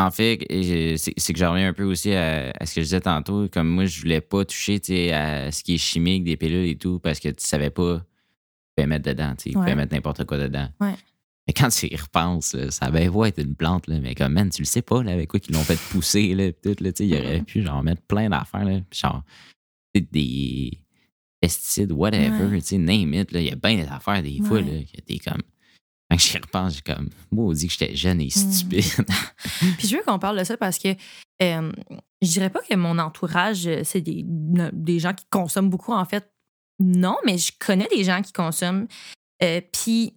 en fait, c'est que j'en reviens un peu aussi à, à ce que je disais tantôt. Comme moi, je voulais pas toucher à ce qui est chimique, des pilules et tout, parce que tu savais pas tu pouvais mettre dedans. Tu Ouais. pouvais mettre n'importe quoi dedans. Ouais. Mais quand tu y repenses, là, ça avait beau être une plante, là, mais comme, man, tu le sais pas, là, avec quoi qu'ils l'ont fait pousser, là, tout, là, il aurait pu, genre, mettre plein d'affaires, là, genre, des pesticides, whatever, Ouais. tu sais, name it, là, il y a bien des affaires, des fois, là, que t'es comme, quand j'y repense, j'ai comme, moi, on dit que j'étais jeune et Mhm. stupide. [LAUGHS] Puis je veux qu'on parle de ça parce que euh, je dirais pas que mon entourage, euh, c'est des, des gens qui consomment beaucoup, en fait. Non, mais je connais des gens qui consomment. Euh, puis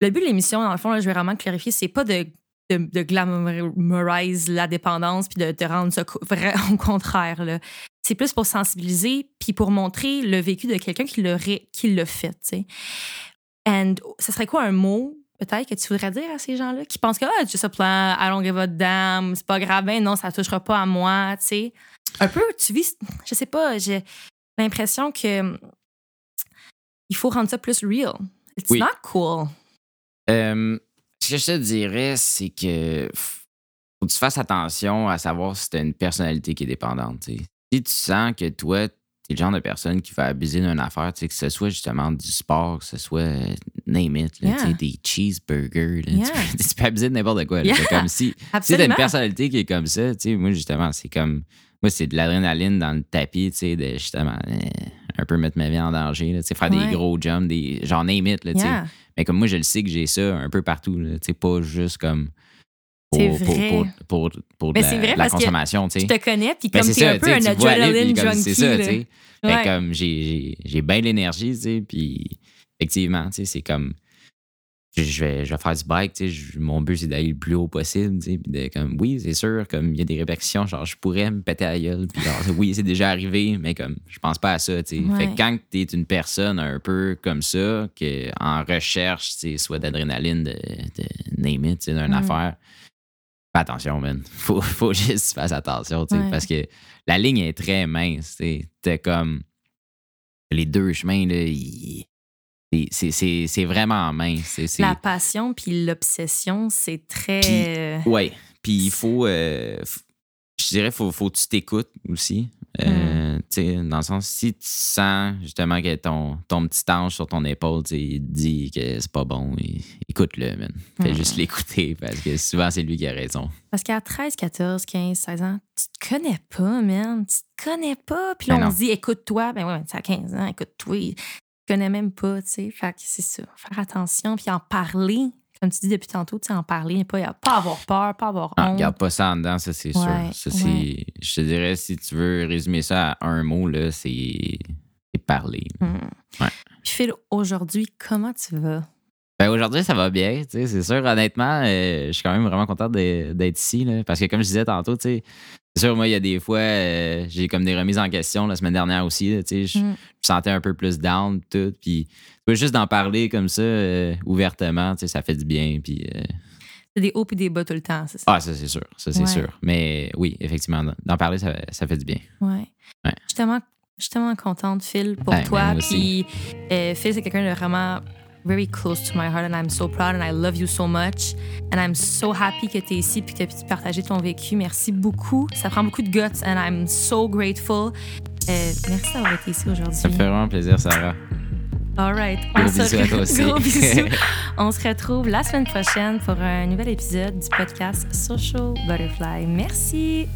le but de l'émission, dans le fond, là, je vais vraiment clarifier, c'est pas de, de, la dépendance puis de rendre ça vrai, [LAUGHS] au contraire. C'est plus pour sensibiliser puis pour montrer le vécu de quelqu'un qui l'a ré- qui l'a fait. And ça serait quoi un mot peut-être que tu voudrais dire à ces gens-là qui pensent que ah, just a plan, I don't give a damn, c'est pas grave, ben non, ça touchera pas à moi, tu sais. Un peu, tu vis, je sais pas, j'ai l'impression que hum, il faut rendre ça plus real. It's Oui. not cool. Euh, ce que je te dirais, c'est que f- faut que tu fasses attention à savoir si tu as une personnalité qui est dépendante. tu sais. Si tu sens que toi, tu es le genre de personne qui va abuser d'une affaire, tu sais, que ce soit justement du sport, que ce soit euh, name it, là, Yeah. des cheeseburgers, là, Yeah. tu, peux, [LAUGHS] tu peux abuser de n'importe quoi. Yeah. C'est comme si, [LAUGHS] si t'as une personnalité qui est comme ça, tu sais, moi justement, c'est comme. Moi, c'est de l'adrénaline dans le tapis, tu sais, de justement euh, un peu mettre ma vie en danger, là, tu sais, faire Ouais. des gros jumps, des, genre name it, là, tu sais. Yeah. Mais comme moi, je le sais que j'ai ça un peu partout. Tu sais, pas juste comme pour, pour, pour, pour, pour de la, vrai la consommation. tu te connais, puis comme t'es un peu tu un tu adrenaline junkie. C'est ça, tu sais. Ouais. comme j'ai- bien l'énergie, tu sais, puis effectivement, tu sais, c'est comme je vais, je vais faire du bike, tu sais, mon but c'est d'aller le plus haut possible, tu sais, puis de comme oui, c'est sûr, comme il y a des répercussions, genre je pourrais me péter à la gueule, puis genre oui, c'est déjà arrivé, mais comme je pense pas à ça, tu sais. Ouais. Fait que quand t'es une personne un peu comme ça, que en recherche, tu sais, soit d'adrénaline, de, de name it, tu sais, d'une Mm. affaire, fais attention, man. Faut, faut [LAUGHS] juste que tu fasses attention, tu sais, Ouais. parce que la ligne est très mince, tu sais. Comme les deux chemins, là, c'est- vraiment mince. La passion puis l'obsession, c'est très. Ouais. Puis il faut. euh, je dirais, faut, faut que tu t'écoutes aussi. Euh, sais, dans le sens, si tu sens justement que ton, ton petit ange sur ton épaule, il te dit que c'est pas bon, écoute-le, man. Fais Mhm. juste l'écouter parce que souvent, c'est lui qui a raison. Parce qu'à 13, 14, 15, 16 ans, tu te connais pas, man. Tu te connais pas. Puis là, Ben on se dit, écoute-toi. Ben ouais, c'est à 15 ans, écoute-toi. Tu te connais même pas, tu sais. Fait que c'est ça. Faire attention, puis en parler. Comme tu dis depuis tantôt, tu sais, en parler, pas, pas avoir peur, pas avoir Ah, honte. garde pas ça en dedans, ça, c'est sûr. Ouais, Ça, ouais. Je te dirais, si tu veux résumer ça à un mot, là, c'est, c'est parler. Hmm. Ouais. Puis Phil, aujourd'hui, comment tu vas? Ben aujourd'hui, ça va bien, tu sais, c'est sûr. Honnêtement, euh, je suis quand même vraiment content de- d'être ici, là, parce que comme je disais tantôt, tu sais, c'est sûr, moi, il y a des fois, euh, j'ai comme des remises en question la semaine dernière aussi, là, tu sais, je je me sentais un peu plus down, tout, puis vois, juste d'en parler comme ça, euh, ouvertement, tu sais, ça fait du bien, puis... euh, C'est des hauts et des bas tout le temps, c'est ça? ah, ça, c'est sûr, ça, c'est Ouais. sûr. Mais oui, effectivement, d'en parler, ça, ça fait du bien. Ouais. Ouais. Je suis tellement, je suis tellement contente, Phil, pour Ben, toi. aussi. Puis euh, Phil, c'est quelqu'un de vraiment very close to my heart and I'm so proud and I love you so much. And I'm so happy que tu es ici puis que tu as pu partager ton vécu. Merci beaucoup. Ça prend beaucoup de guts and I'm so grateful. Euh, merci d'avoir été ici aujourd'hui. Ça me fait vraiment plaisir, Sarah. All right. On [LAUGHS] On se retrouve la semaine prochaine pour un nouvel épisode du podcast Social Butterfly. Merci.